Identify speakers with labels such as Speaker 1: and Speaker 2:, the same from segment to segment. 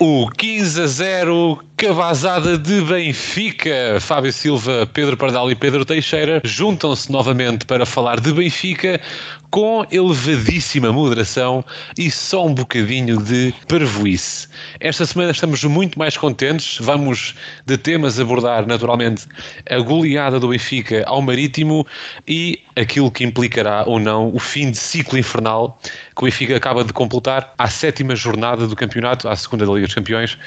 Speaker 1: O 15 a 0 cavazada de Benfica. Fábio Silva, Pedro Pardal e Pedro Teixeira juntam-se novamente para falar de Benfica com elevadíssima moderação e só um bocadinho de parvoíce. Esta semana estamos muito mais contentes. Vamos de temas abordar naturalmente a goleada do Benfica ao Marítimo e aquilo que implicará ou não o fim de ciclo infernal que o Benfica acaba de completar à sétima jornada do campeonato, à segunda da Liga dos Campeões.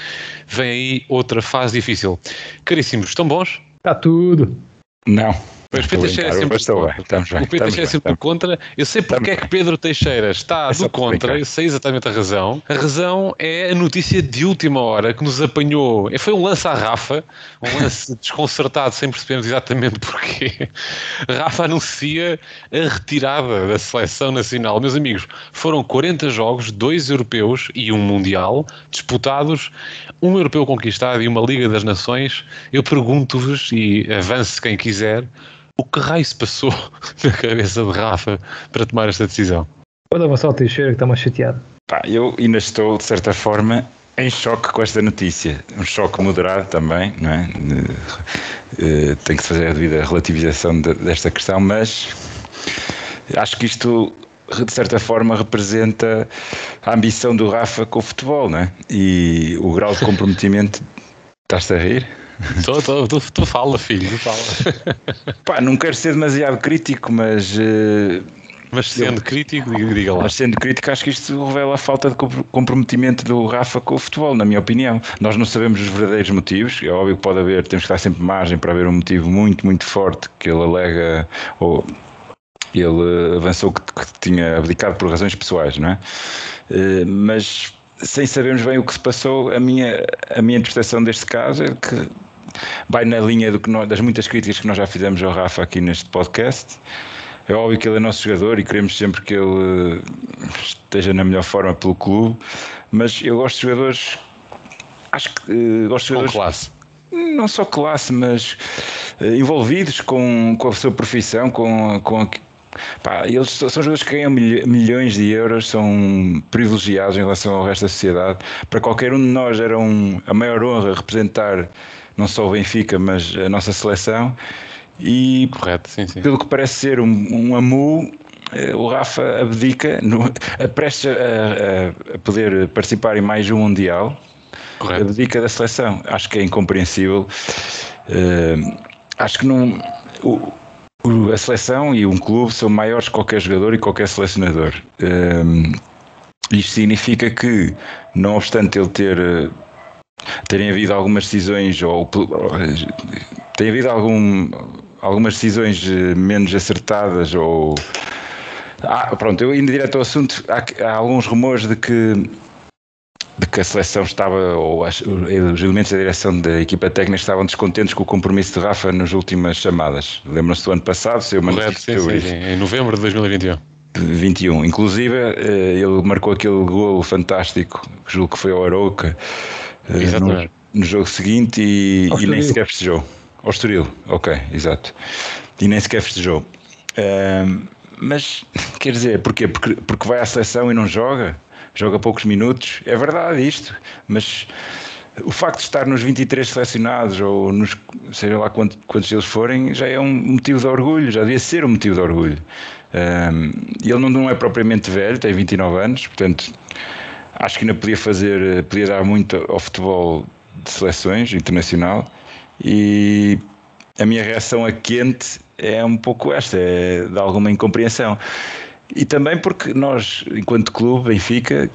Speaker 1: Vem aí outra fase difícil. Caríssimos, estão bons?
Speaker 2: Está tudo.
Speaker 3: Não.
Speaker 1: Mas Pedro Teixeira é sempre
Speaker 3: estou bem, estamos bem,
Speaker 1: o Pedro Teixeira é sempre do contra. Eu sei porque é que Pedro Teixeira está
Speaker 3: É
Speaker 1: do contra, eu sei exatamente a razão. A razão é a notícia de última hora que nos apanhou. Foi um lance à Rafa, um lance desconcertado, sem percebermos exatamente porquê. Rafa anuncia a retirada da seleção nacional. Meus amigos, foram 40 jogos, dois europeus e um mundial disputados, um europeu conquistado e uma Liga das Nações. Eu pergunto-vos, e avance quem quiser, o que raio se passou na cabeça de Rafa para tomar esta decisão?
Speaker 2: Pode avançar o Teixeira que está mais chateado.
Speaker 3: Pá, eu ainda estou, de certa forma, em choque com esta notícia. Um choque moderado também, não é? Eh, Tem que se fazer a devida relativização de- desta questão, mas acho que isto, de certa forma, representa a ambição do Rafa com o futebol, não é? E o grau de comprometimento. Estás-te a rir?
Speaker 1: Tu, tu, tu, tu fala, filho, tu fala.
Speaker 3: Pá, não quero ser demasiado crítico, mas. eh,
Speaker 1: Mas sendo crítico, diga, lá.
Speaker 3: Mas sendo crítico, acho que isto revela a falta de compro- comprometimento do Rafa com o futebol, na minha opinião. Nós não sabemos os verdadeiros motivos, é óbvio que pode haver, temos que dar sempre margem para haver um motivo muito, muito forte que ele alega, ou ele avançou que, que tinha abdicado por razões pessoais, não é? Eh, Mas sem sabermos bem o que se passou, a minha, a minha interpretação deste caso é que vai na linha do que nós- das muitas críticas que nós já fizemos ao Rafa aqui neste podcast. É óbvio que ele é nosso jogador e queremos sempre que ele eh, esteja na melhor forma pelo clube, mas eu gosto de jogadores. Acho que eh, gosto de
Speaker 1: Com
Speaker 3: jogadores
Speaker 1: classe.
Speaker 3: não só classe, mas eh, envolvidos com, com a sua profissão, com, com a- pá, eles são jogadores que ganham milhões de euros, são privilegiados em relação ao resto da sociedade. Para qualquer um de nós era um, a maior honra representar não só o Benfica, mas a nossa seleção. E
Speaker 1: Correto, sim, sim.
Speaker 3: pelo que parece ser um, um AMU, eh, o Rafa abdica, no, a prestes a, a- poder participar em mais um Mundial,
Speaker 1: Correto.
Speaker 3: abdica da seleção. Acho que é incompreensível. Eh, acho que não. o- o- a seleção e um clube são maiores que qualquer jogador e qualquer selecionador. Eh, isto significa que, não obstante ele ter. Terem havido algumas decisões ou tem havido algum, algumas decisões eh, menos acertadas ou ah, pronto, eu indo direto ao assunto, há, há alguns rumores de que de que a seleção estava, ou as- os elementos da direção da equipa técnica estavam descontentes com o compromisso de Rafa nas últimas chamadas. Lembram-se do ano passado, uma
Speaker 1: Correto, sim, sim, sim. Em novembro de 2021.
Speaker 3: 21. Inclusive, eh, ele marcou aquele golo fantástico, julgo que foi ao Arouca, eh, no, no jogo seguinte e, e nem sequer festejou. Ao Estoril, ok, exato. E nem sequer festejou. Ahm, mas, quer dizer, porquê? Porque, porque vai à seleção e não joga? Joga poucos minutos? É verdade isto, mas o facto de estar nos 23 selecionados ou nos, seja lá quantos, quantos eles forem, já é um motivo de orgulho, já devia ser um motivo de orgulho. Um, ele não, não é propriamente velho, tem 29 anos, portanto acho que ainda podia fazer, podia dar muito ao futebol de seleções internacional e a minha reação a quente é um pouco esta, é de alguma incompreensão. E também porque nós, enquanto clube, Benfica,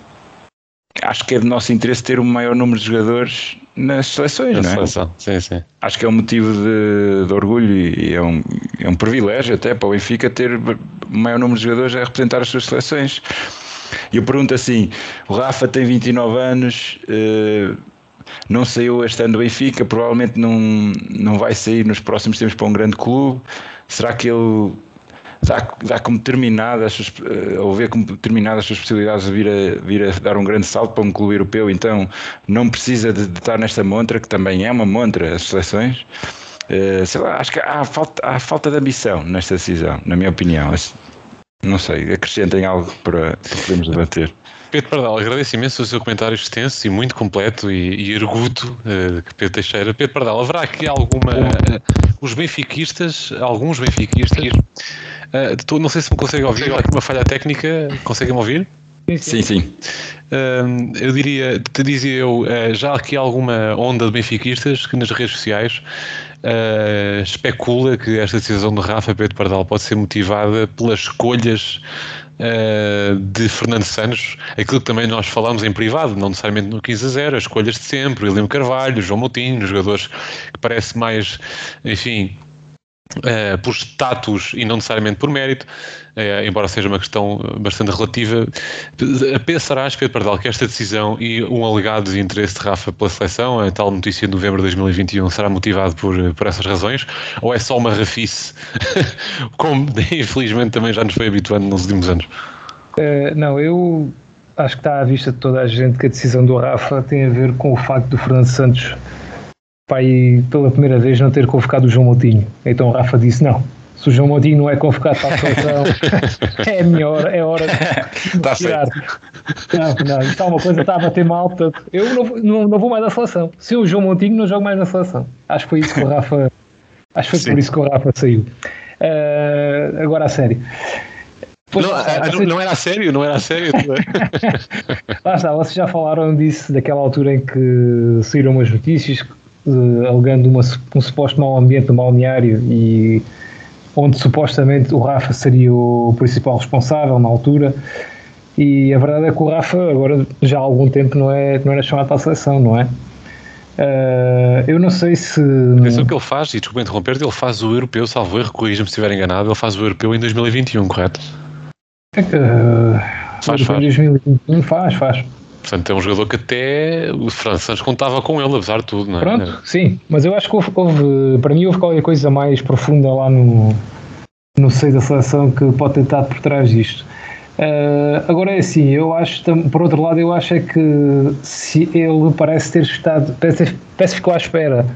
Speaker 3: acho que é de nosso interesse ter um maior número de jogadores nas seleções,
Speaker 1: Na
Speaker 3: não é?
Speaker 1: seleção, sim, sim.
Speaker 3: Acho que é um motivo de, de orgulho e é um, é um privilégio até para o Benfica ter o maior número de jogadores a representar as suas seleções. E eu pergunto assim: o Rafa tem 29 anos, eh, não saiu este ano do Benfica, provavelmente não, não vai sair nos próximos tempos para um grande clube. Será que ele dá, dá como terminada eh, ou vê como terminadas as suas possibilidades de vir a, vir a dar um grande salto para um clube europeu? Então não precisa de, de estar nesta montra, que também é uma montra, as seleções. Eh, sei lá, acho que há falta, há falta de ambição nesta decisão, na minha opinião. Não sei, acrescentem algo para, para podermos debater.
Speaker 1: Pedro Pardal, agradeço imenso o seu comentário extenso e muito completo e, e erguto, uh, Pedro Teixeira. Pedro Pardal, haverá aqui alguma. Uh, os benfiquistas, alguns benfiquistas. Uh, não sei se me conseguem ouvir, há aqui uma falha técnica, conseguem-me ouvir?
Speaker 3: Sim, sim.
Speaker 1: Uh, eu diria, te dizia eu, uh, já há aqui alguma onda de benfiquistas que nas redes sociais uh, especula que esta decisão de Rafa Pedro Pardal pode ser motivada pelas escolhas de Fernando Santos, aquilo que também nós falamos em privado, não necessariamente no 15 a 0, as escolhas de sempre, William Carvalho, João Moutinho, jogadores que parece mais, enfim, Uh, por status e não necessariamente por mérito, uh, embora seja uma questão bastante relativa. Pensarás, Pedro Pardal, que esta decisão e um alegado de interesse de Rafa pela seleção, a tal notícia de novembro de 2021, será motivado por, por essas razões? Ou é só uma rafice, como infelizmente também já nos foi habituando nos últimos anos?
Speaker 2: Uh, não, eu acho que está à vista de toda a gente que a decisão do Rafa tem a ver com o facto do Fernando Santos pai pela primeira vez não ter convocado o João Moutinho. Então o Rafa disse: não, se o João Moutinho não é convocado para a seleção, é hora, é hora de
Speaker 3: tá tirar.
Speaker 2: Não, não, está uma coisa, está a bater mal. Portanto, eu não, não, não, vou mais à seleção. Se o João Moutinho, não jogo mais na seleção. Acho que foi isso que o Rafa. Acho que foi Sim. por isso que o Rafa saiu. Uh, agora a sério.
Speaker 1: Não, a, não, não, era a sério, não era a sério.
Speaker 2: Lá está, vocês já falaram disso daquela altura em que saíram umas notícias uh, alegando uma, um suposto mau ambiente no balneário e onde supostamente o Rafa seria o principal responsável na altura. E a verdade é que o Rafa agora já há algum tempo não é, não era chamado para a seleção, não é? Uh, eu não sei se.
Speaker 1: Atenção que ele faz, e desculpa interromper, ele faz o europeu, salvo erro, corrija-me se estiver enganado, ele faz o europeu em 2021, correto?
Speaker 2: Uh, faz, faz. 2021 faz, faz.
Speaker 1: Portanto, é um jogador que até o Fernando Santos contava com ele, apesar de tudo, não é?
Speaker 2: Pronto, sim, mas eu acho que houve, houve, para mim houve qualquer coisa mais profunda lá no, no seio da seleção que pode ter estado por trás disto. Uh, agora é assim, eu acho, por outro lado, eu acho é que se ele parece ter estado, parece, parece que ficou à espera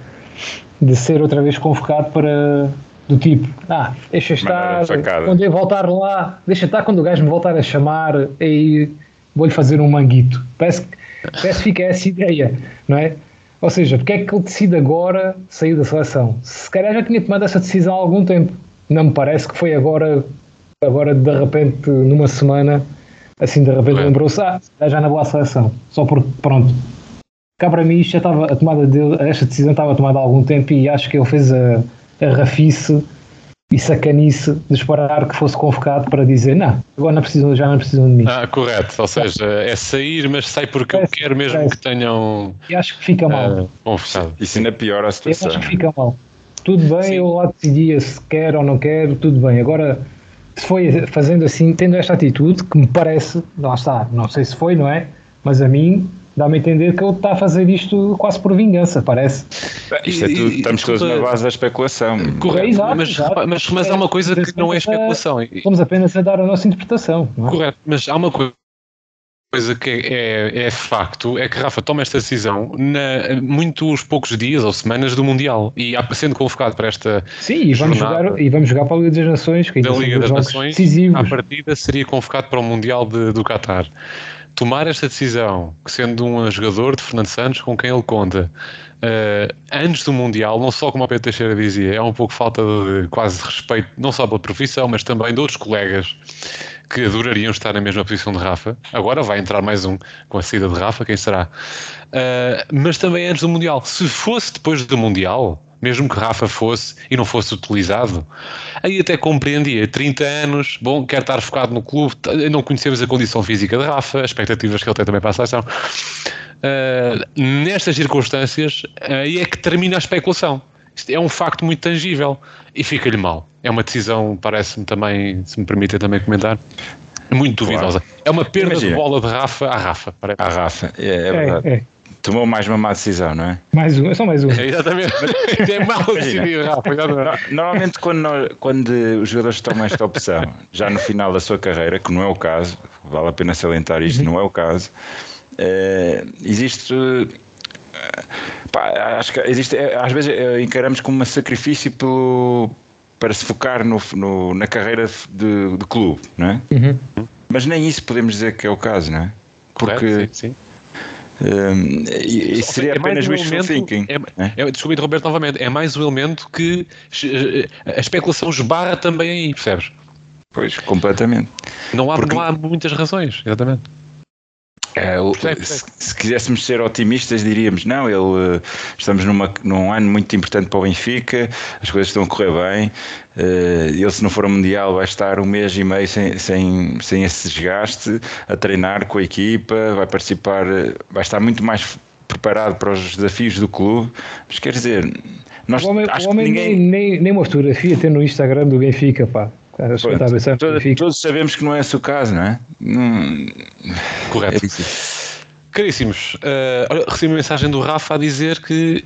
Speaker 2: de ser outra vez convocado para do tipo, ah, deixa estar, quando eu voltar lá, deixa estar quando o gajo me voltar a chamar, aí vou-lhe fazer um manguito. Parece, parece que fica essa ideia, não é? Ou seja, porque é que ele decide agora sair da seleção? Se calhar já tinha tomado essa decisão há algum tempo. Não me parece que foi agora, agora de repente, numa semana, assim de repente lembrou-se, ah, já na boa seleção. Só porque, pronto. Cá para mim, isto já estava, a tomada dele, esta decisão estava tomada há algum tempo e acho que ele fez a, a rafice e sacanice de esperar que fosse convocado para dizer não, agora não precisam, já não precisam de mim.
Speaker 1: Ah, correto, ou seja, é sair, mas sai porque parece, eu quero mesmo parece. que tenham.
Speaker 2: E acho que fica mal. Uh.
Speaker 3: Isso ainda piora a situação.
Speaker 2: Eu acho que fica mal. Tudo bem, Sim. eu lá decidia se quer ou não quero, tudo bem. Agora, se foi fazendo assim, tendo esta atitude, que me parece, lá está, não sei se foi, não é? Mas a mim dá-me a entender que ele está a fazer isto quase por vingança, parece.
Speaker 3: Isto é tudo, estamos todos na base da especulação.
Speaker 1: Correto, exato, mas, exato. mas, mas há uma coisa que não é especulação.
Speaker 2: Estamos apenas a dar a nossa interpretação. É?
Speaker 1: Correto, mas há uma coisa coisa que é, é, facto é que Rafa toma esta decisão na muitos poucos dias ou semanas do Mundial e sendo convocado para esta
Speaker 2: sim e vamos jogar e vamos jogar para a Liga das Nações que
Speaker 1: da Liga das Nações decisivos. à partida seria convocado para o Mundial de, do Qatar tomar esta decisão, sendo um jogador de Fernando Santos com quem ele conta, uh, antes do Mundial, não só como o Pedro Teixeira dizia, é um pouco falta de quase respeito, não só pela profissão, mas também de outros colegas que adorariam estar na mesma posição de Rafa. Agora vai entrar mais um com a saída de Rafa, quem será? Uh, mas também antes do Mundial. Se fosse depois do Mundial, mesmo que Rafa fosse e não fosse utilizado, aí até compreendia. 30 anos, bom, quer estar focado no clube, não conhecemos a condição física de Rafa, as expectativas que ele tem também para a seleção. Uh, nestas circunstâncias, aí é que termina a especulação. Isto é um facto muito tangível e fica-lhe mal. É uma decisão, parece-me também, se me permitem também comentar, muito duvidosa. Claro. É uma perda Imagina. de bola de Rafa à Rafa.
Speaker 3: Parece. À Rafa, é, é verdade. É, é tomou mais uma má decisão, não é?
Speaker 2: Mais uma, é só mais uma.
Speaker 1: É, exatamente. é mal decidido,
Speaker 3: Normalmente, quando, nós, quando os jogadores tomam esta opção, já no final da sua carreira, que não é o caso, vale a pena salientar isto, uhum. não é o caso, uh, existe. Uh, pá, acho que existe, eh, às vezes encaramos como um sacrifício pelo, para se focar no, no na carreira de, de clube, não é? Uhum. Mas nem isso podemos dizer que é o caso, não é? Porque.
Speaker 1: Correto, sim, sim.
Speaker 3: Um, e, e seria
Speaker 1: É
Speaker 3: apenas
Speaker 1: um
Speaker 3: wishful thinking.
Speaker 1: É,
Speaker 3: né?
Speaker 1: é, desculpa interromper novamente, é mais um elemento que eh, a especulação esbarra também aí, percebes?
Speaker 3: Pois, completamente.
Speaker 1: Não há,
Speaker 3: Porque-
Speaker 1: não há muitas razões, exatamente.
Speaker 3: É, se, se quiséssemos ser otimistas, diríamos: não, ele, eh, estamos numa, num ano muito importante para o Benfica, as coisas estão a correr bem. eh, ele, se não for ao Mundial, vai estar um mês e meio sem, sem, sem esse desgaste, a treinar com a equipa, vai participar, eh, vai estar muito mais preparado para os desafios do clube. Mas quer dizer, nós
Speaker 2: O homem,
Speaker 3: acho
Speaker 2: o homem
Speaker 3: que ninguém.
Speaker 2: nem, nem, nem uma fotografia tem no Instagram do Benfica, pá.
Speaker 3: Todos, todos sabemos que não é esse o caso, não é? Não,
Speaker 1: Correto.
Speaker 3: é.
Speaker 1: Caríssimos, olha, recebi uma mensagem do Rafa a dizer que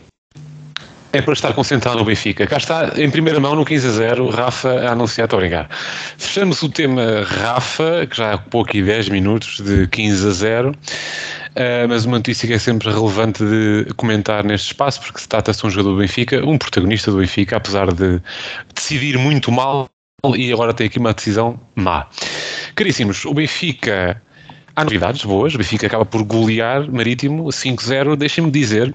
Speaker 1: é para estar concentrado no Benfica. Cá está, em primeira mão, no 15 a 0, Rafa a anunciar, estou a brincar. Fechamos o tema Rafa, que já há pouco e 10 minutos de 15 a 0, eh, mas uma notícia que é sempre relevante de comentar neste espaço, porque se trata-se de um jogador do Benfica, um protagonista do Benfica, apesar de decidir muito mal e agora tem aqui uma decisão má. Caríssimos, o Benfica Há novidades boas, o Benfica acaba por golear Marítimo 5-0. Deixem-me dizer,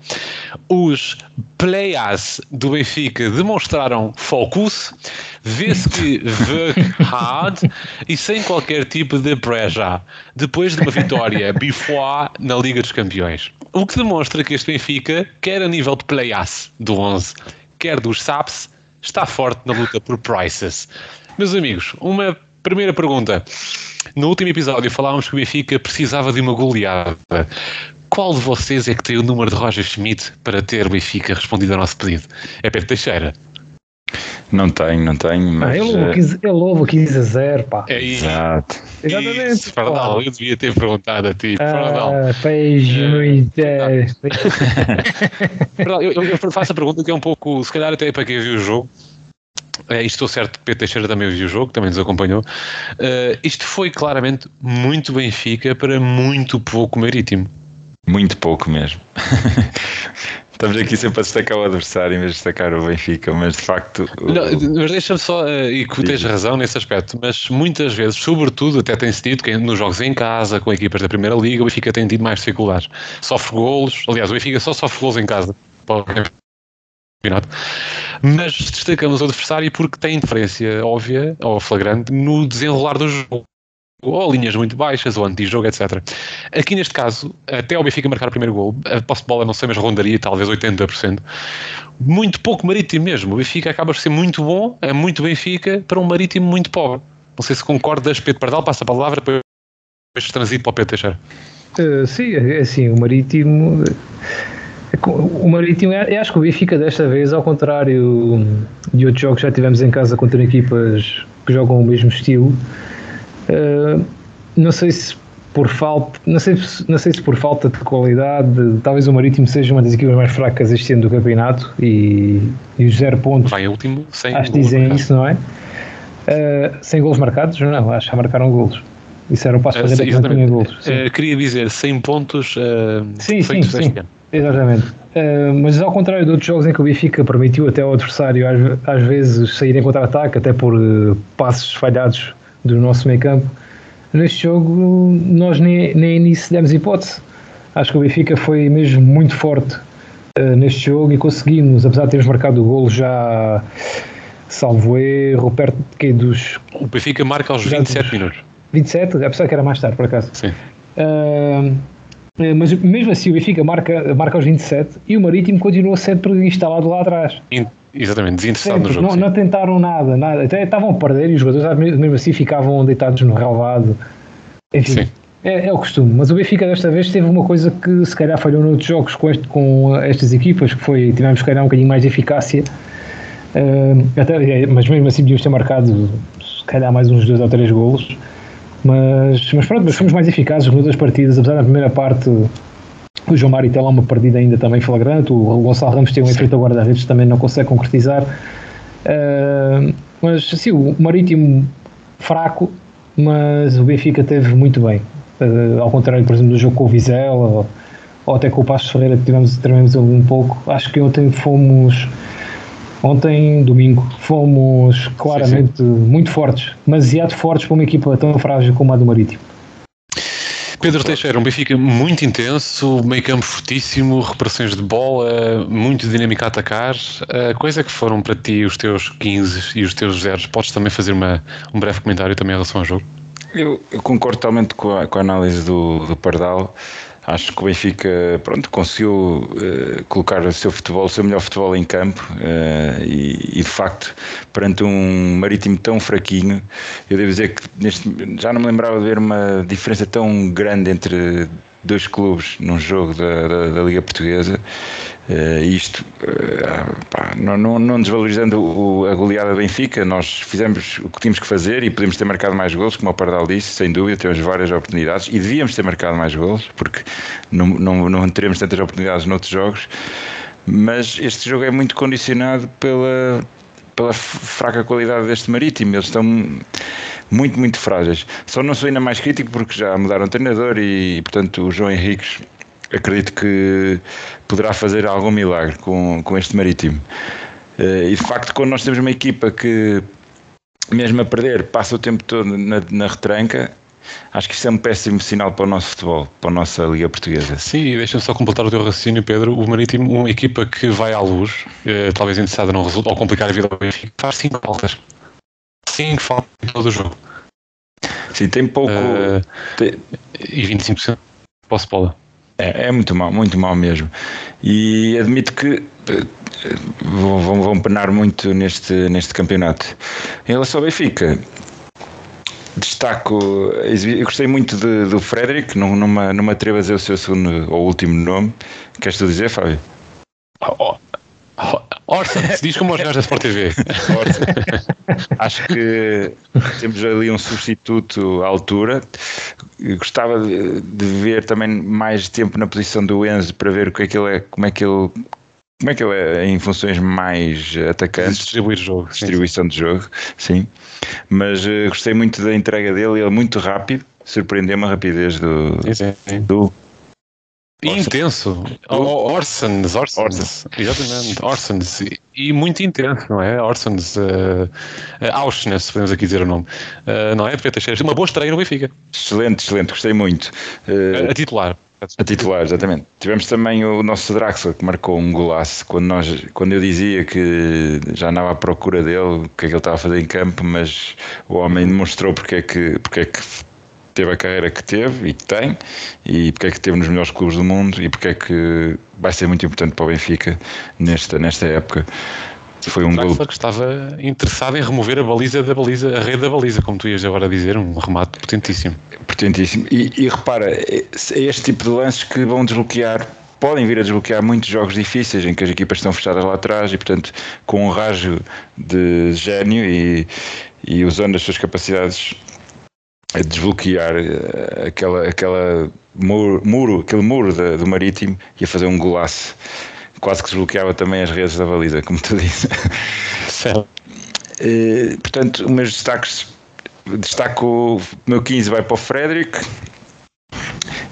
Speaker 1: os players do Benfica demonstraram focus, vê-se que work hard e sem qualquer tipo de pressure, depois de uma vitória before na Liga dos Campeões. O que demonstra que este Benfica, quer a nível de players do 11, quer dos SAPs, está forte na luta por prices. Meus amigos, uma primeira pergunta. No último episódio falávamos que o Benfica precisava de uma goleada. Qual de vocês é que tem o número de Roger Schmidt para ter o Benfica respondido ao nosso pedido? É Pedro Teixeira.
Speaker 3: Não tenho, não tenho,
Speaker 2: Ah,
Speaker 3: mas.
Speaker 2: ele, louva
Speaker 3: eh,
Speaker 2: 15, ele louva 15 a 0, pá.
Speaker 1: É isso.
Speaker 3: Exato.
Speaker 2: Exatamente.
Speaker 1: Isso, eu devia ter perguntado a ti.
Speaker 2: Ah, peixe
Speaker 1: É.
Speaker 2: muito. é.
Speaker 1: Eu, eu faço a pergunta que é um pouco, se calhar até para quem viu o jogo. É, isto estou certo que Pedro Teixeira também viu o jogo, também nos acompanhou. Eh, isto foi claramente muito Benfica para muito pouco Marítimo.
Speaker 3: Muito pouco mesmo. Estamos aqui sempre a destacar o adversário em vez de destacar o Benfica, mas de facto. o-
Speaker 1: Não, mas deixa-me só, eh, e que tens razão nesse aspecto, mas muitas vezes, sobretudo, até tem-se dito que nos jogos em casa, com equipas da Primeira Liga, o Benfica tem tido mais dificuldades. Sofre golos, aliás, o Benfica só sofre golos em casa. Mas destacamos o adversário porque tem interferência óbvia ou flagrante no desenrolar do jogo. Ou linhas muito baixas, ou anti-jogo, etc. Aqui neste caso, até o Benfica marcar o primeiro gol, a posse de bola não sei, mas rondaria talvez 80%. Muito pouco marítimo mesmo. O Benfica acaba por ser muito bom, é muito Benfica, para um marítimo muito pobre. Não sei se concordas, Pedro Pardal, passa a palavra, depois transito para o Pedro Teixeira.
Speaker 2: Uh, sim, é assim, o Marítimo. é O Marítimo, é- acho que o Benfica desta vez, ao contrário de outros jogos que já tivemos em casa contra equipas que jogam o mesmo estilo, uh, não sei se por falta, não sei, se- não sei se por falta de qualidade, talvez o Marítimo seja uma das equipas mais fracas este ano do campeonato e, e os zero pontos
Speaker 1: Vai último, sem
Speaker 2: acho que dizem
Speaker 1: marcados.
Speaker 2: isso, não é? Uh, sem golos marcados? Não, acho que já marcaram golos. Isso era um passo
Speaker 1: Eh,
Speaker 2: para dentro que não tinha golos.
Speaker 1: Eh, queria dizer 100 pontos eh,
Speaker 2: Sim,
Speaker 1: feitos
Speaker 2: sim, sim.
Speaker 1: ano.
Speaker 2: Exatamente. Uh, mas ao contrário de outros jogos em que o Benfica permitiu até ao adversário às, às vezes sair em contra-ataque, até por uh, passos falhados do nosso meio campo, neste jogo nós nem, nem nisso demos hipótese. Acho que o Benfica foi mesmo muito forte uh, neste jogo e conseguimos, apesar de termos marcado o golo já salvo erro, perto de quê? dos
Speaker 1: O Benfica marca aos
Speaker 2: Já
Speaker 1: 27
Speaker 2: dos-
Speaker 1: minutos.
Speaker 2: 27, apesar que era mais tarde por acaso.
Speaker 1: Sim.
Speaker 2: Uh, mas mesmo assim o Benfica marca, marca aos 27 e o Marítimo continua sempre instalado lá atrás.
Speaker 1: In- exatamente, desinteressado
Speaker 2: Sempre,
Speaker 1: no jogo.
Speaker 2: não,
Speaker 1: sim.
Speaker 2: não tentaram nada, nada. Até estavam a perder e os jogadores mesmo mesmo assim ficavam deitados no relvado. Enfim,
Speaker 1: Sim.
Speaker 2: é, é o costume. Mas o Benfica desta vez teve uma coisa que se calhar falhou noutros jogos com, este- com estas equipas, que foi, tivemos se calhar um bocadinho mais de eficácia. Uh, até, é, mas mesmo assim devíamos ter marcado se calhar mais uns dois ou três golos. Mas, mas pronto, mas fomos mais eficazes nas outras partidas, apesar da primeira parte o João Mário tem lá uma perdida ainda também flagrante, o Gonçalo Ramos tem um efeito a guarda-redes também não consegue concretizar. Uh, mas sim, o Marítimo fraco, mas o Benfica teve muito bem. Uh, ao contrário, por exemplo, do jogo com o Vizela ou, ou até com o Passos Ferreira, que tivemos, tivemos ali um pouco. Acho que ontem fomos. Ontem, domingo, fomos claramente muito fortes, demasiado fortes para uma equipa tão frágil como a do Marítimo.
Speaker 1: Pedro Teixeira, um Benfica muito intenso, meio campo fortíssimo, reparações de bola, muito dinâmico a atacar. A coisa que foram para ti os teus 15 e os teus zeros, podes também fazer uma, um breve comentário também em relação ao jogo?
Speaker 3: Eu, eu concordo totalmente com a, com a análise do, do Pardal. Acho que o Benfica pronto, conseguiu uh, colocar o seu futebol, o seu melhor futebol em campo uh, e, e, de facto, perante um marítimo tão fraquinho, eu devo dizer que neste, já não me lembrava de ver uma diferença tão grande entre dois clubes num jogo da, da, da Liga Portuguesa. Uh, isto, uh, pá, não, não, não, desvalorizando o, a goleada Benfica, nós fizemos o que tínhamos que fazer e podemos ter marcado mais gols, como o Pardal disse, sem dúvida, temos várias oportunidades e devíamos ter marcado mais gols, porque não, não, não teremos tantas oportunidades noutros jogos. Mas este jogo é muito condicionado pela, pela fraca qualidade deste Marítimo. Eles estão muito, muito frágeis. Só não sou ainda mais crítico porque já mudaram o treinador e, portanto, o João Henriques acredito que poderá fazer algum milagre com, com este Marítimo. Eh, e de facto, quando nós temos uma equipa que, mesmo a perder, passa o tempo todo na, na retranca, Acho que isso é um péssimo sinal para o nosso futebol, para a nossa Liga Portuguesa.
Speaker 1: Sim, deixa-me só completar o teu raciocínio, Pedro. O Marítimo, uma equipa que vai à luz, eh, talvez interessada não resulta, ou complicar a vida ao Benfica, faz 5 faltas. 5 faltas em todo o jogo.
Speaker 3: Sim, tem pouco. Uh,
Speaker 1: tem... E 25% posse bola.
Speaker 3: É, é muito mal, muito mal mesmo. E admito que eh, vão, vão penar muito neste, neste campeonato. Em relação ao Benfica, destaco. Eu gostei muito de, do Frederick, não, não, me, não me atrevo a dizer o seu segundo ou último nome. Queres tu dizer, Fábio?
Speaker 1: Oh, oh, Orson, se diz como os gajos da Sport TV.
Speaker 3: Acho que temos ali um substituto à altura. Gostava de, de, ver também mais tempo na posição do Enzo para ver o que é que ele é, como é que ele como é que ele é em funções mais atacantes?
Speaker 1: Distribuir jogo.
Speaker 3: Distribuição sim. de jogo, sim. Mas uh, gostei muito da entrega dele, ele é muito rápido, surpreendeu-me a rapidez do,
Speaker 1: sim, sim.
Speaker 3: do
Speaker 1: intenso. Orsons, Orsons, exatamente, Orsons. E muito intenso, não é? Orsons, uh, Auschwitz, podemos aqui dizer o nome. Uh, não é? Teixeira, uma boa estreia no Benfica.
Speaker 3: Excelente, excelente, gostei muito.
Speaker 1: Uh, a, a titular.
Speaker 3: A titular, exatamente. Tivemos também o nosso Draxler que marcou um golaço quando, nós, quando eu dizia que já andava à procura dele, o que é que ele estava a fazer em campo, mas o homem demonstrou porque é que, porque é que teve a carreira que teve e que tem, e porque é que teve nos melhores clubes do mundo e porque é que vai ser muito importante para o Benfica nesta, nesta época.
Speaker 1: Foi um gol. que estava interessado em remover a baliza da baliza, a rede da baliza, como tu ias agora dizer, um remate potentíssimo.
Speaker 3: Potentíssimo. E, e repara, é, é este tipo de lances que vão desbloquear podem vir a desbloquear muitos jogos difíceis em que as equipas estão fechadas lá atrás e, portanto, com um rajo de gênio e, e usando as suas capacidades a desbloquear eh, aquela, aquela muro, muro aquele muro da, do marítimo e a fazer um golaço. Quase que desbloqueava também as redes da baliza, como tu disse.
Speaker 1: Certo.
Speaker 3: E, portanto, os meus destaques destaco o meu 15 vai para o Frederick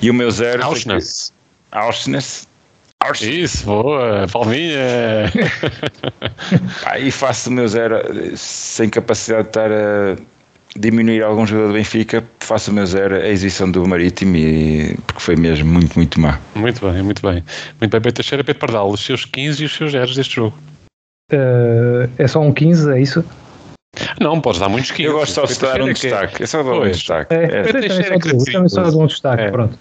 Speaker 3: e o meu 0
Speaker 1: Auschwitz.
Speaker 3: Auschwitz.
Speaker 1: Isso, boa, palminha.
Speaker 3: Aí faço o meu 0 sem capacidade de estar a diminuir algum jogador do Benfica, faço o meu zero a exibição do Marítimo e, porque foi mesmo muito, muito má.
Speaker 1: Muito bem, muito bem. Muito bem, Pedro Teixeira, Pedro Pardal, os seus 15 e os seus zeros deste jogo.
Speaker 2: Uh, é só um 15, é isso?
Speaker 1: Não, podes dar muitos 15.
Speaker 3: Eu gosto só de dar um destaque. É só dar um destaque. É,
Speaker 2: é, Teixeira é só dar um destaque, é. pronto.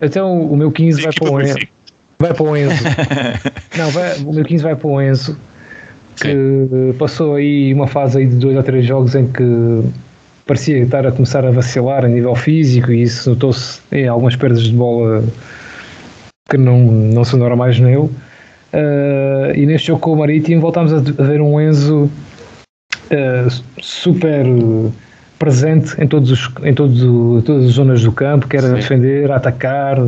Speaker 2: Então o meu 15 vai para o Enzo. Vai para o Enzo. Não, vai, o meu 15 vai para o Enzo. Que Sim. passou aí uma fase aí de dois ou três jogos em que parecia estar a começar a vacilar a nível físico e isso notou-se em algumas perdas de bola que não, não são normais nele. Uh, e neste jogo com o Marítimo voltámos a ver um Enzo uh, super presente em, todos os, em todas as zonas do campo, quer a defender, atacar.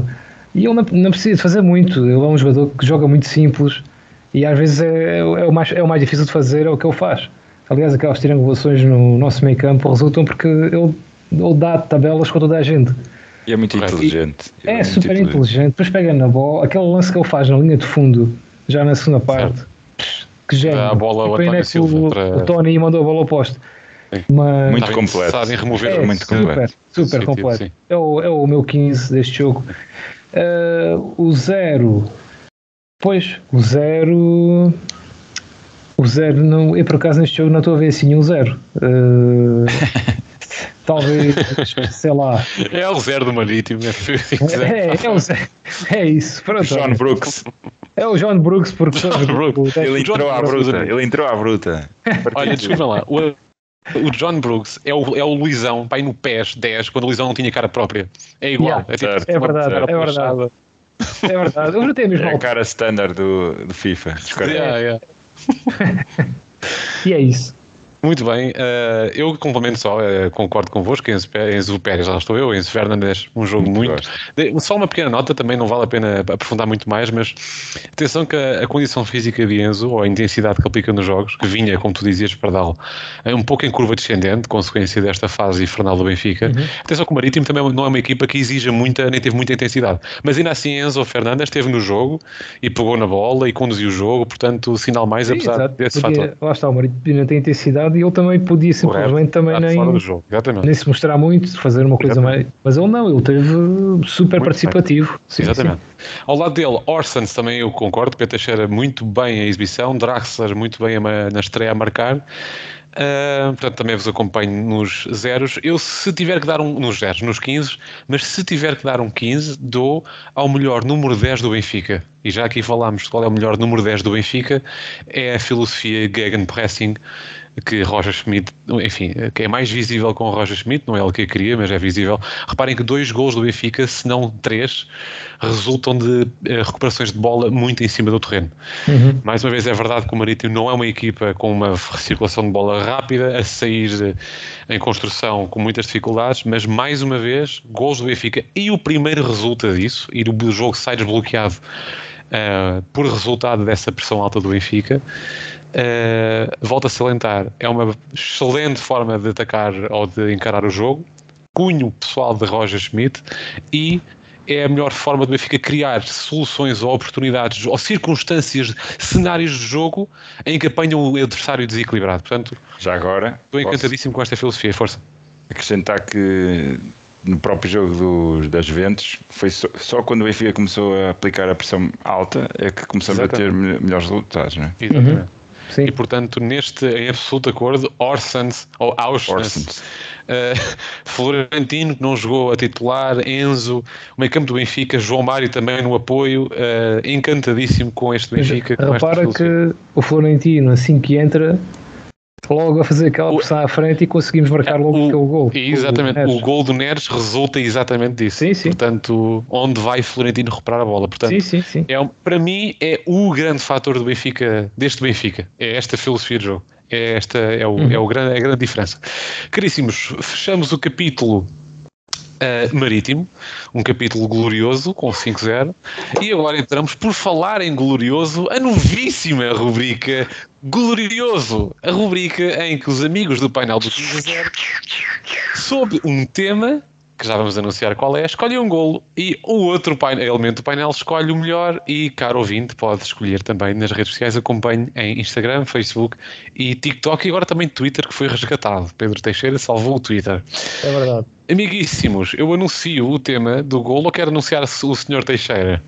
Speaker 2: E ele não, não, precisa de fazer muito, ele é um jogador que joga muito simples e às vezes é, é, o, mais, é o mais difícil de fazer, é o que ele faz. Aliás, aquelas triangulações no nosso meio campo resultam porque ele, ele dá tabelas com toda a gente.
Speaker 3: E é muito inteligente.
Speaker 2: E é, é super inteligente. inteligente. Depois pega na bola, aquele lance que ele faz na linha de fundo, já na segunda parte. Certo. Que gênio.
Speaker 1: A bola, o,
Speaker 2: Tony o, o Tony mandou a bola oposta. Mas
Speaker 3: Muito completo.
Speaker 1: interessado em remover
Speaker 2: é,
Speaker 3: muito
Speaker 2: super,
Speaker 3: completo.
Speaker 2: super
Speaker 1: Sentido,
Speaker 2: completo.
Speaker 1: sim.
Speaker 2: É o, é o meu 15 deste jogo. Ah, o zero, pois, o zero. O zero, não, eu por acaso neste jogo não estou a ver assim um zero. Ah, talvez, sei lá.
Speaker 1: É o zero do Marítimo. né?
Speaker 2: É, é, o zero. é isso. Pronto,
Speaker 3: John Brooks.
Speaker 2: é o John Brooks, porque
Speaker 1: Brooks.
Speaker 3: Ele
Speaker 1: John
Speaker 3: entrou à
Speaker 1: Brooks.
Speaker 3: bruta. Ele entrou à bruta.
Speaker 1: Olha, desculpa lá. O, o John Brooks é o, é o Luizão, pai no PES 10, quando o Luizão não tinha cara própria. É igual.
Speaker 2: Yeah,
Speaker 1: é, tipo
Speaker 2: é verdade, é verdade. É verdade.
Speaker 3: É a
Speaker 2: altura.
Speaker 3: cara standard do, do FIFA.
Speaker 1: Yeah, yeah.
Speaker 2: E é isso.
Speaker 1: Muito bem, eh, eu complemento só, eh, concordo convosco, Enzo, Enzo Pérez, lá estou eu, Enzo Fernandes, um jogo
Speaker 3: Muito
Speaker 1: muito. De- Só uma pequena nota, também não vale a pena aprofundar muito mais, mas atenção que a, a condição física de Enzo, ou a intensidade que aplica nos jogos, que vinha, como tu dizias, Pardal, é um pouco em curva descendente, consequência desta fase infernal do Benfica. Atenção que o Marítimo também não é uma equipa que exija muita, nem teve muita intensidade, mas ainda assim Enzo Fernandes esteve no jogo e pegou na bola e conduziu o jogo, portanto, sinal mais,
Speaker 2: Sim,
Speaker 1: apesar
Speaker 2: exato.
Speaker 1: desse fator.
Speaker 2: Lá está, o Marítimo não tem intensidade e ele também podia simplesmente também nem, nem se mostrar muito, fazer uma coisa
Speaker 1: Exatamente.
Speaker 2: mais. Mas ele não, ele teve super
Speaker 1: Muito
Speaker 2: participativo. Sim,
Speaker 1: Exatamente. Ao lado dele, Orsens também eu concordo, Pedro Teixeira muito bem a exibição, Draxler muito bem na estreia a marcar. Ah, portanto, também vos acompanho nos zeros. Eu, se tiver que dar um. nos zeros, nos 15, mas se tiver que dar um 15, dou ao melhor número 10 do Benfica. E já aqui falámos de qual é o melhor número 10 do Benfica, é a filosofia Gegenpressing que Roger Schmidt, enfim, que é mais visível com o Roger Schmidt, não é ele que a queria, mas é visível. Reparem que dois gols do Benfica, se não três, resultam de eh, recuperações de bola muito em cima do terreno.
Speaker 2: Uhum.
Speaker 1: Mais uma vez, é verdade que o Marítimo não é uma equipa com uma circulação de bola rápida, a sair em construção com muitas dificuldades, mas mais uma vez, gols do Benfica. E o primeiro resulta disso, e o jogo sai desbloqueado eh, por resultado dessa pressão alta do Benfica. Uh, volto a salientar, é uma excelente forma de atacar ou de encarar o jogo, cunho pessoal de Roger Schmidt e é a melhor forma do Benfica criar soluções ou oportunidades ou circunstâncias, cenários de jogo em que apanham o adversário desequilibrado. Portanto,
Speaker 3: Já agora,
Speaker 1: estou
Speaker 3: posso
Speaker 1: encantadíssimo com esta filosofia. Força.
Speaker 3: acrescentar que no próprio jogo dos, das Juventus foi só, só quando o Benfica começou a aplicar a pressão alta é que começamos a ter
Speaker 1: Exatamente.
Speaker 3: me- melhores resultados, não é?
Speaker 1: Exatamente.
Speaker 2: Sim.
Speaker 1: E portanto, neste, em absoluto acordo, Orsens ou Auschwitz, uh, Florentino, que não jogou a titular, Enzo, o meio campo do Benfica, João Mário também no apoio, uh, encantadíssimo com este
Speaker 2: Mas
Speaker 1: Benfica. esta
Speaker 2: repara que o Florentino, assim que entra, logo a fazer aquela
Speaker 1: O-
Speaker 2: pressão à frente e conseguimos marcar logo
Speaker 1: O-
Speaker 2: aquele gol.
Speaker 1: Exatamente,
Speaker 2: Neres.
Speaker 1: o gol do Neres resulta exatamente disso.
Speaker 2: Sim, sim.
Speaker 1: Portanto, onde vai Florentino recuperar a bola? Portanto,
Speaker 2: Sim, sim, sim.
Speaker 1: É, para mim é o grande fator do Benfica, deste Benfica, é esta filosofia de jogo. É esta é, o, é o grande, é a grande diferença. Caríssimos, fechamos o capítulo ah, marítimo, um capítulo glorioso com 5-0, e agora entramos por falar em glorioso, a novíssima rubrica Glorioso, a rubrica em que os amigos do painel do 5-0 sobre um tema que já vamos anunciar qual é, escolhe um golo e o outro painel, elemento do painel escolhe o melhor e, caro ouvinte, pode escolher também nas redes sociais, acompanhe em Instagram, Facebook e TikTok e agora também Twitter que foi resgatado. Pedro Teixeira salvou o Twitter.
Speaker 2: É verdade.
Speaker 1: Amiguíssimos, eu anuncio o tema do golo ou quero anunciar o Sr. Teixeira?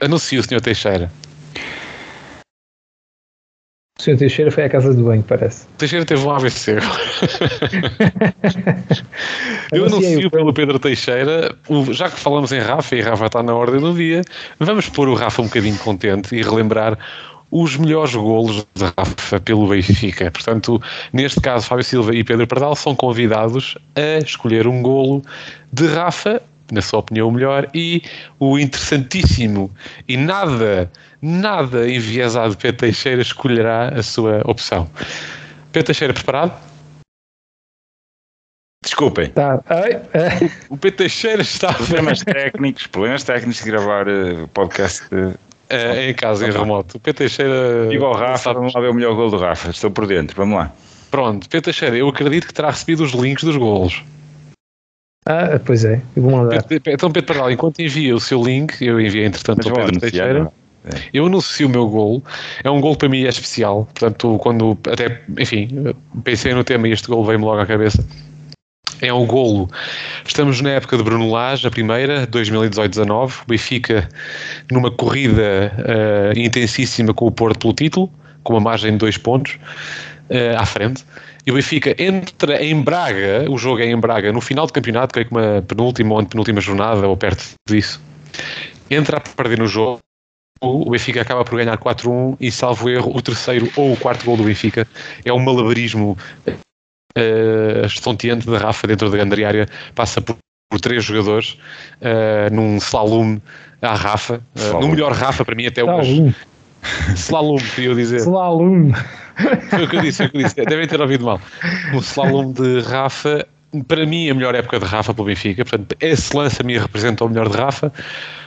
Speaker 1: Anuncio o Sr. Teixeira.
Speaker 2: O Sr. Teixeira foi à casa do banho, parece.
Speaker 1: O Teixeira teve um AVC. Eu anuncio pelo Pedro Teixeira, já que falamos em Rafa e Rafa está na ordem do dia, vamos pôr o Rafa um bocadinho contente e relembrar os melhores golos de Rafa pelo Benfica. Portanto, neste caso, Fábio Silva e Pedro Pardal são convidados a escolher um golo de Rafa, na sua opinião, o melhor, e o interessantíssimo e nada, nada enviesado Pedro Teixeira escolherá a sua opção. Pedro Teixeira, preparado?
Speaker 3: Desculpem.
Speaker 2: Tá. Ai, é.
Speaker 1: O Pedro Teixeira está
Speaker 3: Problemas técnicos, problemas técnicos de gravar eh, podcast. eh,
Speaker 1: eh, em casa, em remoto. O Pedro Teixeira.
Speaker 3: Digo ao Rafa, vamos lá ver o melhor gol do Rafa. Estou por dentro, vamos lá.
Speaker 1: Pronto, Pedro Teixeira, eu acredito que terá recebido os links dos golos.
Speaker 2: Ah, pois é, mandar.
Speaker 1: Pedro- Então, Pedro Pardal, enquanto envia o seu link, eu enviei entretanto
Speaker 3: Mas
Speaker 1: ao Pedro. Teixeira.
Speaker 3: não é?
Speaker 1: Eu anuncio o meu gol. É um gol para mim é especial. Portanto, quando até, enfim, pensei no tema e este gol veio-me logo à cabeça. É um golo. Estamos na época de Bruno Lage, a primeira, 2018-19. O Benfica numa corrida uh, intensíssima com o Porto pelo título, com uma margem de dois pontos uh, à frente. E o Benfica entra em Braga, o jogo é em Braga, no final do campeonato, creio que uma penúltima ou penúltima jornada, ou perto disso. Entra a perder no jogo, o Benfica acaba por ganhar 4-1 e, salvo erro, o terceiro ou o quarto gol do Benfica é um malabarismo uh, estonteante da Rafa dentro da grande área, passa por, por três jogadores uh, num slalom à Rafa, uh, no melhor Rafa para mim até hoje. Slalom, queria dizer.
Speaker 2: Slalom.
Speaker 1: Foi o que eu disse, foi o que eu disse. Devem ter ouvido mal. Um slalom de Rafa, para mim, a melhor época de Rafa pelo Benfica. Portanto, esse lance a mim representa o melhor de Rafa.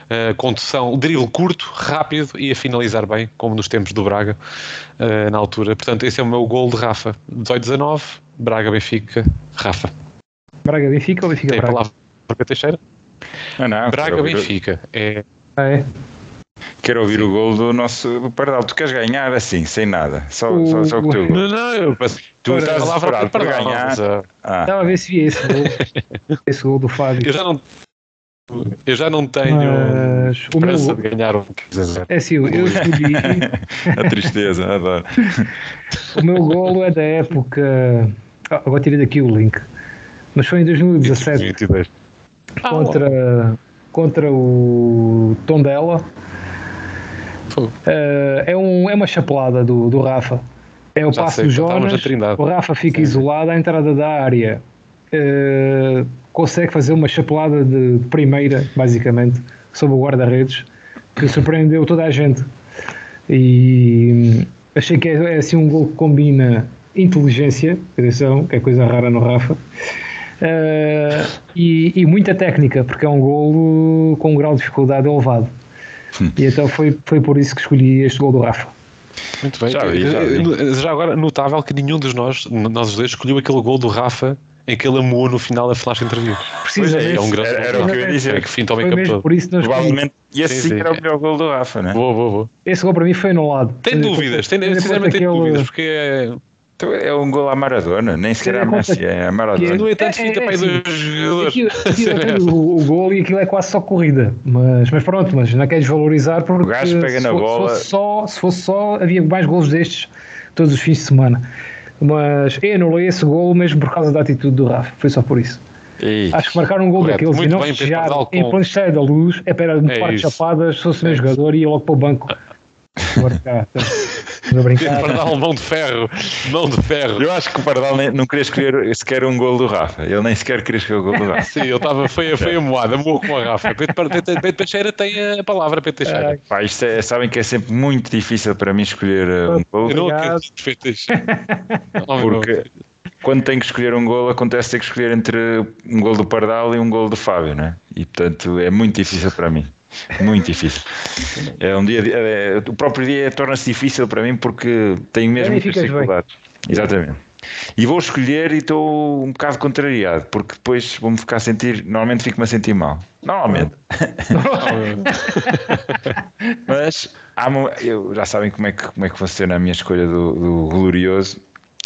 Speaker 1: Uh, condução, drill curto, rápido e a finalizar bem, como nos tempos do Braga uh, na altura. Portanto, esse é o meu gol de Rafa. 18-19, Braga-Benfica, Rafa.
Speaker 2: Braga-Benfica ou Benfica-Braga?
Speaker 1: Tem a palavra para Teixeira?
Speaker 3: Não, não,
Speaker 1: Braga-Benfica. É...
Speaker 2: Ah, é?
Speaker 3: Quero ouvir o gol do nosso Pardal. Tu queres ganhar assim, sem nada. Só o, só, só o que tu.
Speaker 1: Não, não, eu.
Speaker 3: Tu estás desesperado para ganhar.
Speaker 2: Ah. Estava a ver se via esse gol. esse gol do Fábio.
Speaker 1: Eu já não. Eu já não tenho
Speaker 2: Mas o meu
Speaker 1: esperança de ganhar um 15
Speaker 2: É assim, eu escolhi.
Speaker 3: a tristeza, adoro.
Speaker 2: o meu golo é da época. Ah, agora tirei daqui o link. Mas foi em 2017.
Speaker 1: 22.
Speaker 2: Contra, contra o Tondela. Uh, é, um, é uma chapelada do, do Rafa. É o
Speaker 1: Já
Speaker 2: passo
Speaker 1: sei,
Speaker 2: do Jonas, o Rafa fica isolado à entrada da área. Uh, consegue fazer uma chapelada de primeira, basicamente, sobre o guarda-redes, que surpreendeu toda a gente. E hum, achei que é, é assim um gol que combina inteligência, atenção, que é coisa rara no Rafa, uh, e, e muita técnica, porque é um golo com um grau de dificuldade elevado. E então foi, foi por isso que escolhi este gol do Rafa.
Speaker 1: Muito bem.
Speaker 3: Já vi, já vi.
Speaker 1: Já agora, notável que nenhum dos nós, nós os dois, escolheu aquele gol do Rafa em que ele amou no final da flash interview.
Speaker 2: Precisamente.
Speaker 1: É um grande
Speaker 3: Era- era o que eu ia dizer.
Speaker 1: É que fim toma em campo
Speaker 2: por isso.
Speaker 3: Provavelmente, e esse
Speaker 1: Sim,
Speaker 3: sim, era o melhor gol do Rafa, né?
Speaker 1: Vou, vou, vou.
Speaker 2: Esse gol para mim foi anulado.
Speaker 1: Tem dúvidas, tem, sinceramente
Speaker 2: ele-
Speaker 1: dúvidas, porque é,
Speaker 3: Então é um gol à Maradona, nem sequer a
Speaker 2: conta
Speaker 3: Messi, é a Maradona.
Speaker 1: no entanto,
Speaker 2: É, é,
Speaker 1: fica para aí
Speaker 2: é
Speaker 1: dois jogadores.
Speaker 2: Aquilo, aquilo é tudo o, o gol e aquilo é quase só corrida. Mas, mas pronto, mas não queres valorizar porque
Speaker 3: O gajo pega
Speaker 2: se,
Speaker 3: na bola.
Speaker 2: Se fosse, só, se fosse só, havia mais golos destes todos os fins de semana. Mas eu anulei esse gol mesmo por causa da atitude do Rafa. Foi só por isso. Acho que marcar um gol
Speaker 1: Correto.
Speaker 2: daqueles e não festejar
Speaker 1: Pardal,
Speaker 2: em
Speaker 1: com-
Speaker 2: plano cheio da luz é para um
Speaker 1: É
Speaker 2: par de
Speaker 1: isso.
Speaker 2: chapadas, se fosse meu jogador ia logo para o banco. Cá, estou a brincar.
Speaker 1: Pardal, mão de ferro, mão de ferro.
Speaker 3: eu acho que o Pardal nem- não queria escolher sequer um gol do Rafa. Ele nem sequer queria escolher o gol do Rafa.
Speaker 1: Sim, ele estava, foi, foi amoado, amoou com a Rafa. Pedro, Teixeira tem a palavra, Pedro Teixeira.
Speaker 3: Pá, isto é, sabem que é sempre muito difícil para mim escolher uh, um gol.
Speaker 1: Eu não acredito, Pedro Teixeira. Meu
Speaker 3: Porque quando tenho que escolher um gol, acontece ter que escolher entre um gol do Pardal e um gol do Fábio, né? E portanto é muito difícil para mim. Muito difícil. É um dia, é- o próprio dia torna-se difícil para mim porque tenho mesmo
Speaker 2: bem.
Speaker 3: dificuldades. Exatamente. E vou escolher e estou um bocado contrariado, porque depois vou-me ficar a sentir, normalmente fico-me a sentir mal. Normalmente. Mas há eu, já sabem como é, que, como é que funciona a minha escolha do, do glorioso.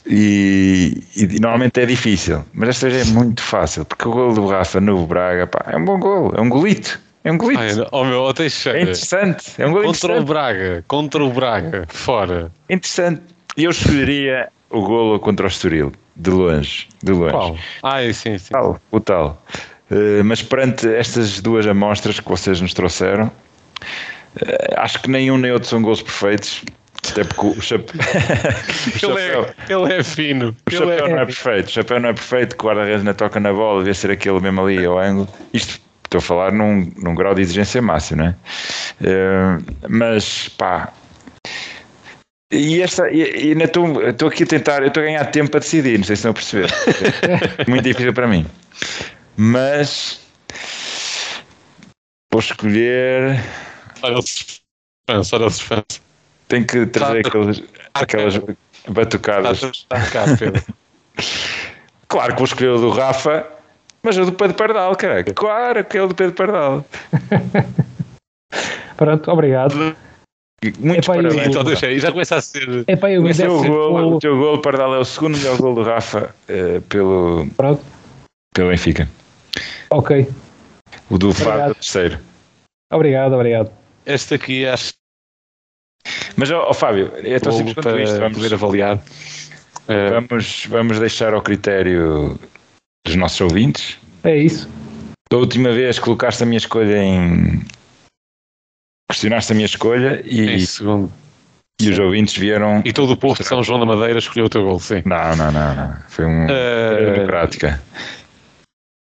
Speaker 3: E, e normalmente é difícil, mas esta vez é muito fácil, porque o gol do Rafa no Braga pá, é um bom gol, é um golito, é um golito.
Speaker 1: Ai, oh meu, oh,
Speaker 3: é
Speaker 1: Teixeira.
Speaker 3: interessante, é um gol
Speaker 1: Contra o
Speaker 3: interessante.
Speaker 1: Braga, contra o Braga, fora.
Speaker 3: interessante. E eu escolheria o golo contra o Estoril, de longe, de longe.
Speaker 1: Qual? Ai, sim, sim.
Speaker 3: Tal, o tal. Eh, mas perante estas duas amostras que vocês nos trouxeram, eh, acho que nenhum nem outro são gols perfeitos. Até porque o, chape... o
Speaker 1: Ele
Speaker 3: chapéu,
Speaker 1: é, ele é fino.
Speaker 3: o
Speaker 1: Ele
Speaker 3: chapéu
Speaker 1: é...
Speaker 3: não é perfeito. O chapéu não é perfeito, o guarda-redes não toca na bola, devia ser aquele mesmo ali ao ângulo. Isto estou a falar num, num grau de exigência máximo, não é? Eh, mas pá. E esta, e, e estou estou aqui a tentar, eu estou a ganhar tempo para decidir, não sei se a perceber. Muito difícil para mim. Mas vou escolher.
Speaker 1: Olha o suspense, olha o suspense.
Speaker 3: Tenho que trazer aqueles, aquelas
Speaker 1: Está
Speaker 3: batucadas.
Speaker 1: está cá, Pedro.
Speaker 3: Claro que vou escolher o do Rafa, mas o do Pedro Pardal, cara. Claro que é o do Pedro Pardal.
Speaker 2: Pronto, obrigado.
Speaker 3: Muitos
Speaker 2: Epá,
Speaker 3: parabéns.
Speaker 1: Então, deixa aí, já começa a ser.
Speaker 2: É pá, eu
Speaker 3: é o
Speaker 2: ser
Speaker 3: gol, o teu gol, Pardal, é o segundo melhor gol do Rafa eh, pelo,
Speaker 2: Pronto.
Speaker 3: pelo Benfica.
Speaker 2: Ok.
Speaker 3: O do Fábio, terceiro.
Speaker 2: Obrigado, obrigado.
Speaker 1: Esta aqui acho
Speaker 3: Mas, ó ó, Fábio, é tão simples quanto isto. Vamos,
Speaker 1: poder avaliar. Eh,
Speaker 3: vamos, vamos deixar ao critério dos nossos ouvintes.
Speaker 2: É isso.
Speaker 3: Da última vez colocaste a minha escolha em. Questionaste a minha escolha
Speaker 1: em
Speaker 3: e,
Speaker 1: segundo.
Speaker 3: e os ouvintes vieram.
Speaker 1: E todo o povo de São João da Madeira escolheu o teu gol, sim.
Speaker 3: Não, não, não, não. Foi um.
Speaker 1: Eh,
Speaker 3: democrática.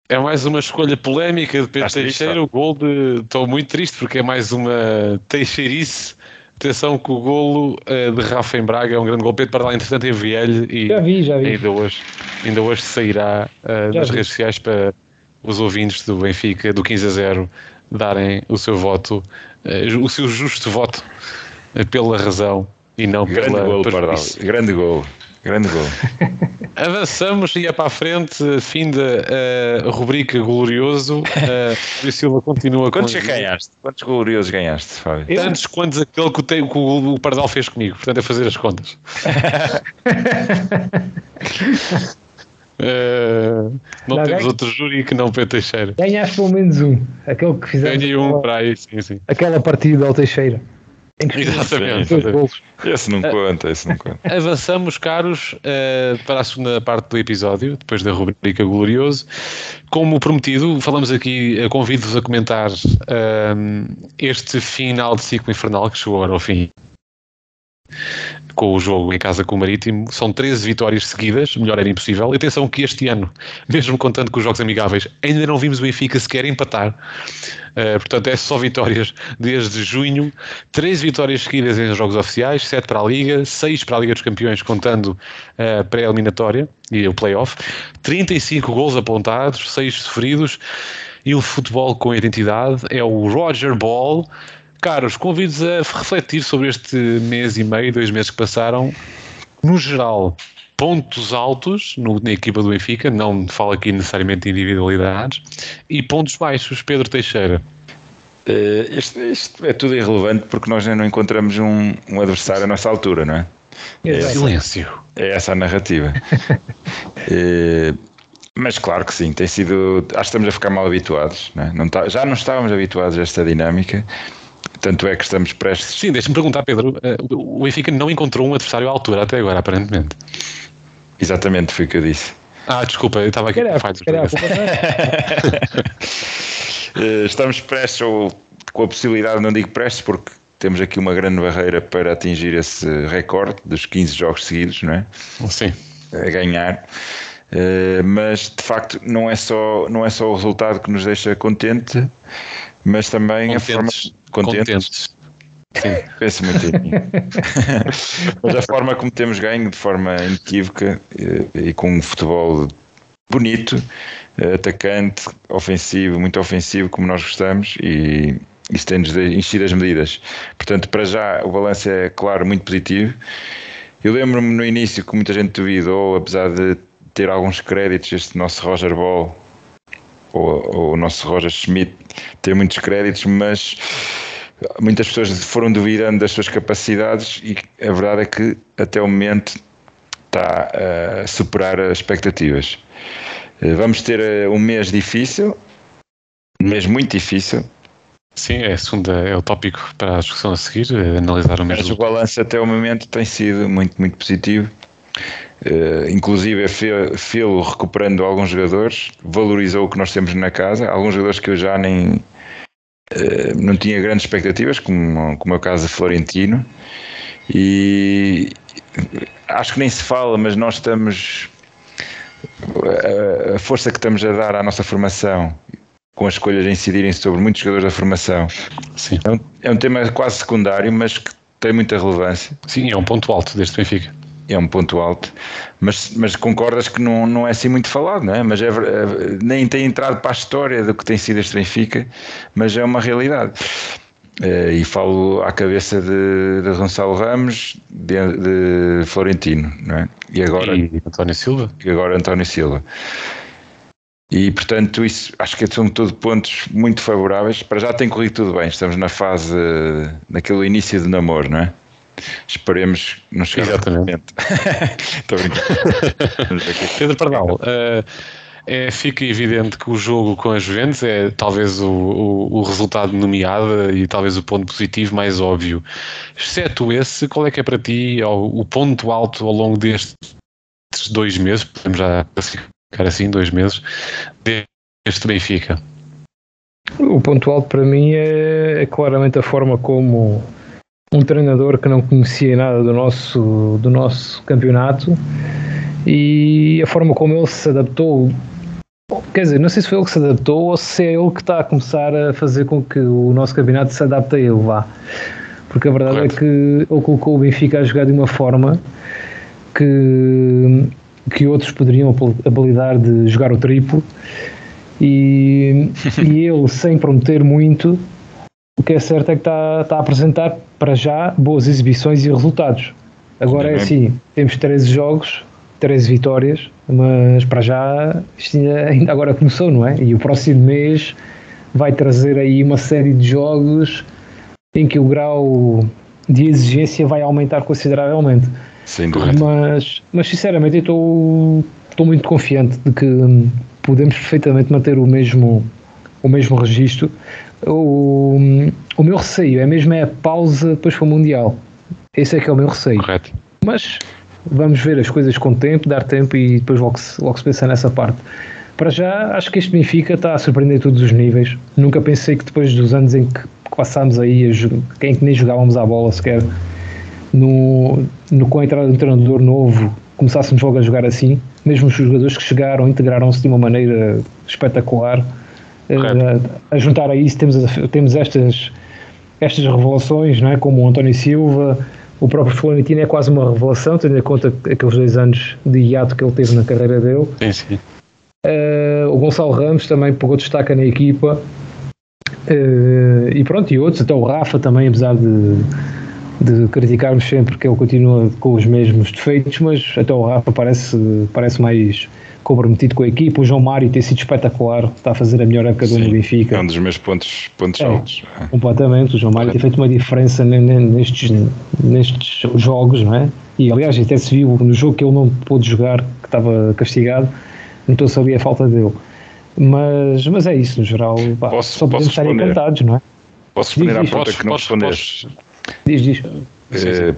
Speaker 1: É mais uma escolha polémica de Pedro
Speaker 3: triste,
Speaker 1: Teixeira. O gol de. Estou muito triste porque é mais uma Teixeirice. Atenção que o golo eh, de Rafa em Braga é um grande gol. Pedro Pardal, entretanto, enviei-lhe e
Speaker 2: Já vi, já vi.
Speaker 1: ainda hoje, ainda hoje sairá
Speaker 2: Já
Speaker 1: nas
Speaker 2: vi.
Speaker 1: redes sociais para os ouvintes do Benfica, do 15 a 0, darem o seu voto, eh, o seu justo voto eh, pela razão e não
Speaker 3: Grande
Speaker 1: pela
Speaker 3: gol, Pardal. Grande gol. Grande gol.
Speaker 1: Avançamos e é para a frente, fim da eh, rubrica glorioso. Uh, o Silva continua
Speaker 3: Quantos é
Speaker 1: com
Speaker 3: que ganhaste? Quantos gloriosos ganhaste, Fábio?
Speaker 2: Eu?
Speaker 1: tantos quantos aquele que o, te- que o, o Pardal fez comigo, portanto é fazer as contas. Eh, não
Speaker 2: Não,
Speaker 1: temos
Speaker 2: ganho.
Speaker 1: outro júri que não Pedro Teixeira.
Speaker 2: Ganhaste pelo menos um. Aquele que fizemos.
Speaker 1: Ganhei um
Speaker 2: aquela,
Speaker 1: para aí, sim, sim.
Speaker 2: aquela partida ao Teixeira. Fizemos
Speaker 1: Exatamente.
Speaker 2: golos.
Speaker 3: Esse não conta, esse não conta.
Speaker 1: Avançamos, caros, eh, para a segunda parte do episódio, depois da rubrica Glorioso. Como prometido, falamos aqui, eh, convido-vos a comentar ehm, este final de ciclo infernal que chegou agora ao fim. Com o jogo em casa com o Marítimo, são 13 vitórias seguidas, melhor era impossível. E atenção que este ano, mesmo contando com os jogos amigáveis, ainda não vimos o Benfica sequer empatar. Uh, portanto, é só vitórias desde junho. Três vitórias seguidas em jogos oficiais, sete para a Liga, seis para a Liga dos Campeões, contando a pré-eliminatória e o play-off. 35 gols apontados, seis sofridos e um futebol com identidade. É o Roger Ball. Caros, convido-vos a refletir sobre este mês e meio, dois meses que passaram. No geral, pontos altos no- na equipa do Benfica, não falo aqui necessariamente de individualidades, e pontos baixos, Pedro Teixeira.
Speaker 3: Eh, isto, isto é tudo irrelevante porque nós ainda não encontramos um, um adversário à nossa altura, não é?
Speaker 2: Exato.
Speaker 1: Silêncio.
Speaker 3: É essa a narrativa. Eh, mas claro que sim, tem sido. Acho que estamos a ficar mal habituados. Não é? Não tá- já não estávamos habituados a esta dinâmica, tanto é que estamos prestes.
Speaker 1: Sim, deixa-me perguntar, Pedro. eh, O Benfica não encontrou um adversário à altura até agora, aparentemente.
Speaker 3: Exatamente, foi o que eu disse.
Speaker 1: Ah, desculpa, eu estava aqui com falhas. comunicação.
Speaker 3: Eh, estamos prestes, ou com a possibilidade, não digo prestes, porque temos aqui uma grande barreira para atingir esse recorde dos 15 jogos seguidos, não é?
Speaker 1: Sim.
Speaker 3: a ganhar. Eh, mas de facto não é só não é só o resultado que nos deixa contente, mas também a forma
Speaker 1: Contentes. Sim.
Speaker 3: Penso muito em mim. mas a forma como temos ganho de forma inequívoca eh, e com um futebol bonito, eh, atacante, ofensivo, muito ofensivo, como nós gostamos, e isso tem-nos enchido as medidas. Portanto, para já o balanço é, claro, muito positivo. Eu lembro-me no início que muita gente duvidou, apesar de ter alguns créditos, este nosso Roger Ball ou o nosso Roger Schmidt ter muitos créditos, mas muitas pessoas foram duvidando das suas capacidades e a verdade é que até o momento está a superar as expectativas. Eh, Vamos ter eh, um mês difícil, um mês muito difícil,
Speaker 1: Sim, é, segunda, é o tópico para a discussão a seguir, eh, analisar o
Speaker 3: mas
Speaker 1: mesmo.
Speaker 3: o balanço até o momento tem sido muito, muito positivo. Eh, inclusive, Filo recuperando alguns jogadores, valorizou o que nós temos na casa. Alguns jogadores que eu já nem eh, não tinha grandes expectativas, como, como é o caso de Florentino. E acho que nem se fala, mas nós estamos. A, a força que estamos a dar à nossa formação, com as escolhas a incidirem sobre muitos jogadores da formação,
Speaker 1: Sim.
Speaker 3: é um, é um tema quase secundário, mas que tem muita relevância.
Speaker 1: Sim, é um ponto alto deste Benfica.
Speaker 3: É um ponto alto. Mas, mas concordas que não, não é assim muito falado, não é? Mas é, é- nem tem entrado para a história do que tem sido este Benfica, mas é uma realidade. Eh, e falo à cabeça de, de Gonçalo Ramos, de, de Florentino, não é? E agora,
Speaker 1: E António Silva?
Speaker 3: e agora António Silva. E portanto, isso acho que são todos pontos muito favoráveis. Para já tem corrido tudo bem. Estamos na fase, naquele início de namoro, não é? Esperemos não chegar
Speaker 1: Exatamente.
Speaker 3: Estou brincando.
Speaker 1: Pedro Pardal, uh, é, fica evidente que o jogo com a Juventus é talvez o, o, o, resultado nomeado e talvez o ponto positivo mais óbvio. Exceto esse, qual é que é para ti o ponto alto ao longo destes dois meses, podemos já classificar assim, dois meses, deste Benfica?
Speaker 2: O ponto alto para mim é, é claramente a forma como um treinador que não conhecia nada do nosso, do nosso campeonato e a forma como ele se adaptou Quer dizer, não sei se foi ele que se adaptou ou se é ele que está a começar a fazer com que o nosso campeonato se adapte a ele, vá. Porque a verdade é Correto. é que ele colocou o Benfica a jogar de uma forma que, que outros poderiam habilitar de jogar o triplo e, e ele, sem prometer muito, o que é certo é que está, está a apresentar para já boas exibições e resultados. Agora é assim, temos 13 jogos, 13 vitórias, mas para já isto ainda agora começou, não é? E o próximo mês vai trazer aí uma série de jogos em que o grau de exigência vai aumentar consideravelmente.
Speaker 3: Sem dúvida.
Speaker 2: Mas, mas sinceramente eu estou, estou muito confiante de que podemos perfeitamente manter o mesmo, o mesmo registro. O, o meu receio é mesmo é a pausa depois para o Mundial. Esse é que é o meu receio.
Speaker 1: Correto.
Speaker 2: Mas vamos ver as coisas com tempo, dar tempo e depois logo se, logo se pensa nessa parte. Para já, acho que este Benfica está a surpreender todos os níveis. Nunca pensei que depois dos anos em que passámos aí, a, quem que nem jogávamos à bola sequer, no, no, com a entrada de um treinador novo, começássemos logo a jogar assim. Mesmo os jogadores que chegaram integraram-se de uma maneira espetacular. Uh, a juntar a isso, temos, temos estas, estas revelações, não é? como o António Silva, o próprio Florentino é quase uma revelação, tendo em conta aqueles dois anos de hiato que ele teve na carreira dele.
Speaker 1: Sim, sim.
Speaker 2: Uh, o Gonçalo Ramos também pegou destaca na equipa. Uh, e pronto, e outros, até o Rafa também, apesar de, de criticarmos sempre que ele continua com os mesmos defeitos, mas até o Rafa parece, parece mais comprometido com a equipa. O João Mário tem sido espetacular, está a fazer a melhor época do Benfica.
Speaker 3: É um dos meus pontos, pontos é, altos.
Speaker 2: Completamente. O João Mário tem feito uma diferença nestes, nestes jogos, não é? E aliás, até se viu no jogo que ele não pôde jogar, que estava castigado, notou-se ali a falta dele. Mas, mas é isso, no geral. Pá, posso, só podemos estar encantados, não é?
Speaker 3: Posso responder à pergunta que não respondeste?
Speaker 2: Diz, diz.
Speaker 3: É,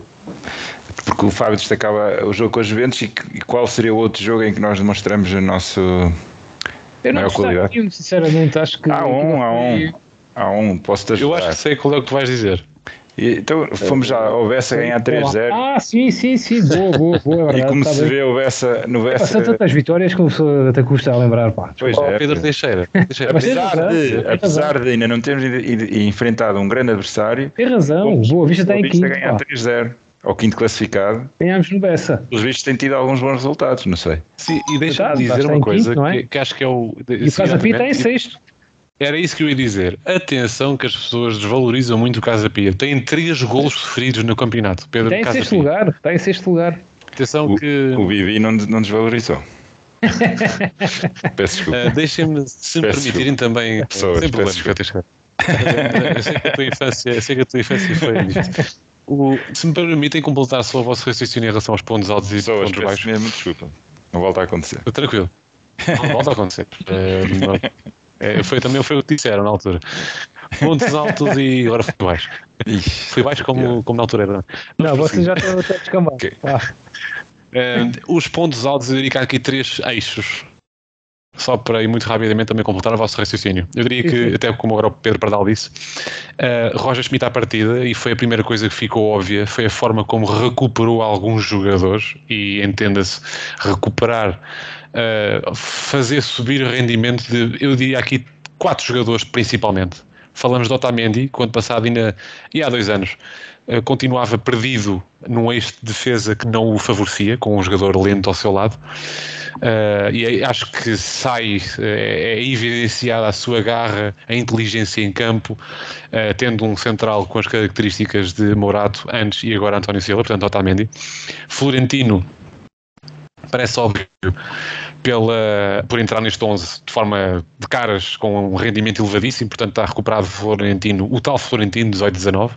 Speaker 3: porque o Fábio destacava o jogo com os Juventus e, e qual seria o outro jogo em que nós demonstramos o nosso
Speaker 2: eu não maior qualidade? Nenhum, sinceramente, acho que.
Speaker 3: Há um, há um. Há um, posso te ajudar.
Speaker 1: Eu acho que sei qual é o que tu vais dizer.
Speaker 3: E, então fomos já ao Bessa ganhar 3-0.
Speaker 2: Ah, sim, sim, sim, boa, boa, boa. É verdade,
Speaker 3: e como tá se bem. vê o Bessa no Bessa.
Speaker 2: São tantas vitórias que começou até custa a lembrar. Pá.
Speaker 3: Pois
Speaker 1: é. Pedro Teixeira.
Speaker 3: Teixeira. apesar, de, apesar de ainda não termos enfrentado um grande adversário.
Speaker 2: Tem razão, Boa Vista está em quinto.
Speaker 3: ganhar 3-0 ao quinto classificado.
Speaker 2: Ganhámos no Bessa.
Speaker 3: Os vistos têm tido alguns bons resultados, não sei.
Speaker 1: Sim, e deixa-me dizer uma coisa quinto, é? que, que, acho que é o.
Speaker 2: E o Casa Pia está em sexto.
Speaker 1: Era isso que eu ia dizer. Atenção que as pessoas desvalorizam muito o Casa Pia. Tem três golos sofridos no campeonato. Pedro
Speaker 2: está em
Speaker 1: Casa
Speaker 2: sexto Pia. lugar. Está em sexto lugar.
Speaker 1: Atenção
Speaker 3: o,
Speaker 1: que.
Speaker 3: O Vivi não, não desvalorizou. Peço desculpa. Uh,
Speaker 1: Deixem-me, se me permitirem desculpa. também.
Speaker 3: Pessoas, sem problemas,
Speaker 1: eu sei que a tua infância, sei que a tua infância foi isto. O, se me permitem completar só o vosso raciocínio em relação aos pontos altos e
Speaker 3: Pessoas,
Speaker 1: pontos baixos.
Speaker 3: mesmo, desculpa. Não volta a acontecer.
Speaker 1: Tranquilo. Não volta a acontecer. É, é, foi, também foi o que disseram na altura. Pontos altos e agora fui baixo. fui baixo como, como na altura era.
Speaker 2: Não, não vocês já estão a descambar. Okay. Ah.
Speaker 1: os pontos altos, eu diria que há aqui três eixos só para ir muito rapidamente também completar o vosso raciocínio. Eu diria que, até como agora o Pedro Pardal disse, uh, Roger Schmidt à partida, e foi a primeira coisa que ficou óbvia, foi a forma como recuperou alguns jogadores, e entenda-se, recuperar, uh, fazer subir o rendimento de, eu diria aqui, quatro jogadores principalmente. Falamos de Otamendi, quando passado ainda, e há dois anos, continuava perdido num eixo de defesa que não o favorecia, com um jogador lento ao seu lado. Uh, e acho que sai, é, é evidenciada a sua garra, a inteligência em campo, uh, tendo um central com as características de Morato antes e agora António Silva, portanto Otamendi. Florentino, parece óbvio, pela, por entrar neste 11 de forma de caras com um rendimento elevadíssimo, portanto está recuperado Florentino, o tal Florentino 18-19.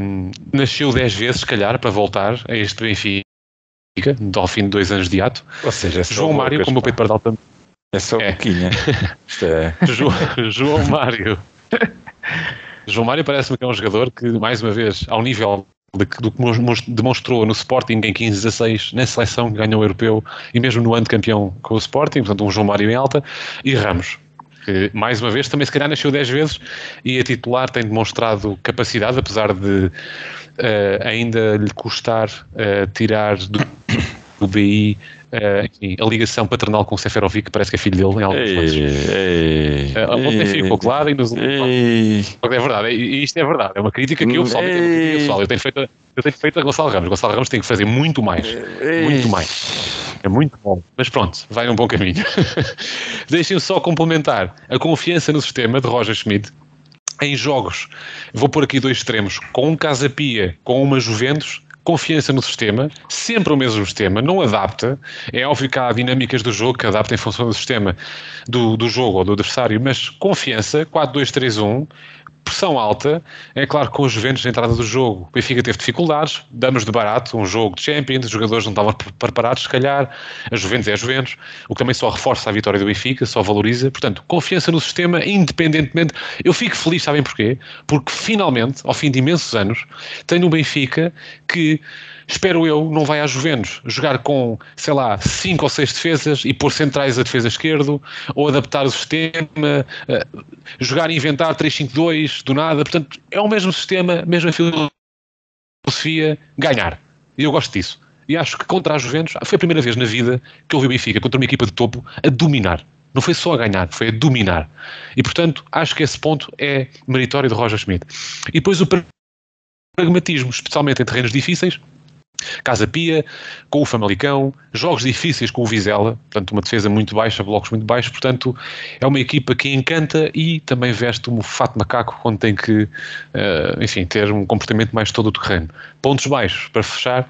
Speaker 1: Um, nasceu 10 vezes, se calhar, para voltar a este Benfica, ao fim de dois anos de ato.
Speaker 3: Ou seja, é
Speaker 1: João Mário, como o Pedro Pardal também.
Speaker 3: É só é. boquinha.
Speaker 1: é. João, João Mário. João Mário parece-me que é um jogador que, mais uma vez, ao nível do que demonstrou no Sporting em 15-16, na seleção que ganhou o europeu e mesmo no ano de campeão com o Sporting, portanto um João Mário em alta, e Ramos, que mais uma vez também se calhar nasceu 10 vezes e a titular tem demonstrado capacidade, apesar de uh, ainda lhe custar uh, tirar do, do BI Uh, enfim, a ligação paternal com o Seferovic parece que é filho dele em alguns casos. Uh, ontem ficou claro e nos ei, É verdade, isto é verdade, é uma crítica que eu pessoalmente tenho pessoal. Eu tenho feito, eu tenho feito a Gonçalo Ramos. Gonçalo Ramos tem que fazer muito mais. Muito mais. É muito bom. Mas pronto, vai num bom caminho. Deixem-me só complementar a confiança no sistema de Roger Schmidt em jogos. Vou pôr aqui dois extremos. Com um Casa Pia, com uma Juventus, confiança no sistema, sempre o mesmo sistema, não adapta. É óbvio que há dinâmicas do jogo que adaptam em função do sistema do, do jogo ou do adversário, mas confiança, 4-2-3-1, pressão alta. É claro que com os Juventus na entrada do jogo, o Benfica teve dificuldades, damos de barato, um jogo de Champions, os jogadores não estavam preparados, se calhar. A Juventus é a Juventus, o que também só reforça a vitória do Benfica, só valoriza. Portanto, confiança no sistema, independentemente. Eu fico feliz, sabem porquê? Porque finalmente, ao fim de imensos anos, tenho um Benfica que espero eu, não vai à Juventus jogar com, sei lá, cinco ou seis defesas e pôr centrais a defesa esquerdo, ou adaptar o sistema, uh, jogar e inventar 3-5-2 do nada. Portanto, é o mesmo sistema, mesma filosofia, ganhar. E eu gosto disso. E acho que contra a Juventus foi a primeira vez na vida que eu vi o Benfica contra uma equipa de topo a dominar. Não foi só a ganhar, foi a dominar. E portanto, acho que esse ponto é meritório de Roger Schmidt. E depois o pragmatismo, especialmente em terrenos difíceis, Casa Pia, com o Famalicão, jogos difíceis com o Vizela, portanto uma defesa muito baixa, blocos muito baixos, portanto é uma equipa que encanta e também veste um fato macaco quando tem que, uh, enfim, ter um comportamento mais todo o terreno. Pontos baixos, para fechar,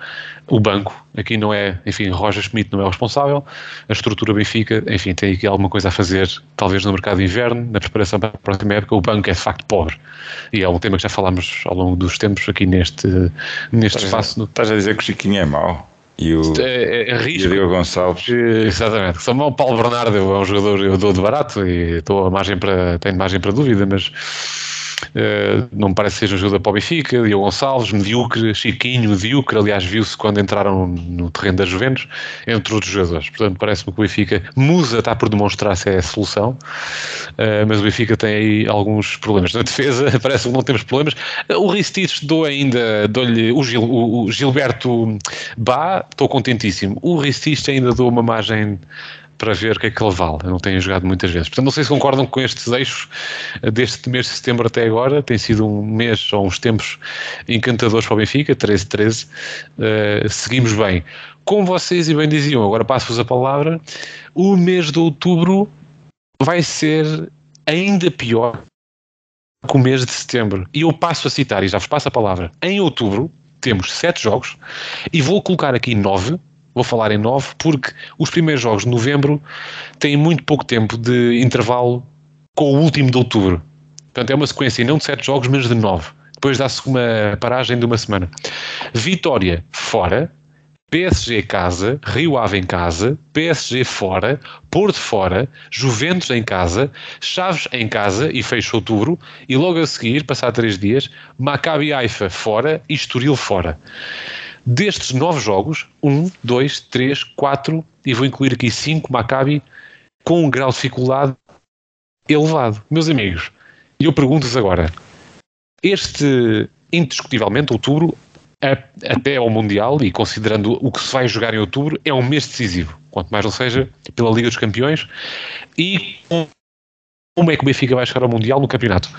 Speaker 1: o banco, aqui não é, enfim, Roger Schmidt não é o responsável, a estrutura Benfica, enfim, tem aqui alguma coisa a fazer, talvez no mercado de inverno, na preparação para a próxima época, o banco é de facto pobre. E é um tema que já falámos ao longo dos tempos aqui neste, neste
Speaker 3: estás
Speaker 1: espaço.
Speaker 3: A, estás a dizer que o Chiquinho é mau? E o,
Speaker 1: é, é risco.
Speaker 3: E o Gonçalves.
Speaker 1: Exatamente. Só o Paulo Bernardo é um jogador, eu dou de barato e estou a margem para, tenho margem para dúvida, mas Uh, não me parece que seja ajuda para o Benfica, Diogo Gonçalves, medíocre, Chiquinho, medíocre, aliás viu-se quando entraram no terreno das Juventus, entre outros jogadores. Portanto, parece-me que o Benfica, Musa está por demonstrar se é a solução, uh, mas o Benfica tem aí alguns problemas. Na defesa, parece que não temos problemas. Uh, o Ristich dou ainda, dou-lhe o, Gil, o Gilberto Bá, estou contentíssimo. O Ristich ainda dou uma margem para ver o que é que ele vale. Eu não tenho jogado muitas vezes. Portanto, não sei se concordam com estes eixos deste mês de setembro até agora. Tem sido um mês ou uns tempos encantadores para o Benfica, 13-13. Uh, seguimos bem. Como vocês e bem diziam, agora passo-vos a palavra, o mês de outubro vai ser ainda pior que o mês de setembro. E eu passo a citar, e já vos passo a palavra, em outubro temos sete jogos e vou colocar aqui nove Vou falar em nove, porque os primeiros jogos de novembro têm muito pouco tempo de intervalo com o último de outubro. Portanto, é uma sequência não de sete jogos, mas de nove. Depois dá-se uma paragem de uma semana. Vitória fora, PSG casa, Rio Ave em casa, PSG fora, Porto fora, Juventus em casa, Chaves em casa e fecha outubro, e logo a seguir, passar três dias, Maccabi Haifa fora e Estoril fora. Destes nove jogos, um, dois, três, quatro, e vou incluir aqui cinco Maccabi, com um grau de dificuldade elevado. Meus amigos, e eu pergunto-vos agora, este, indiscutivelmente, outubro, até ao Mundial, e considerando o que se vai jogar em outubro, é um mês decisivo, quanto mais não seja pela Liga dos Campeões, e como é que o Benfica vai chegar ao Mundial no campeonato?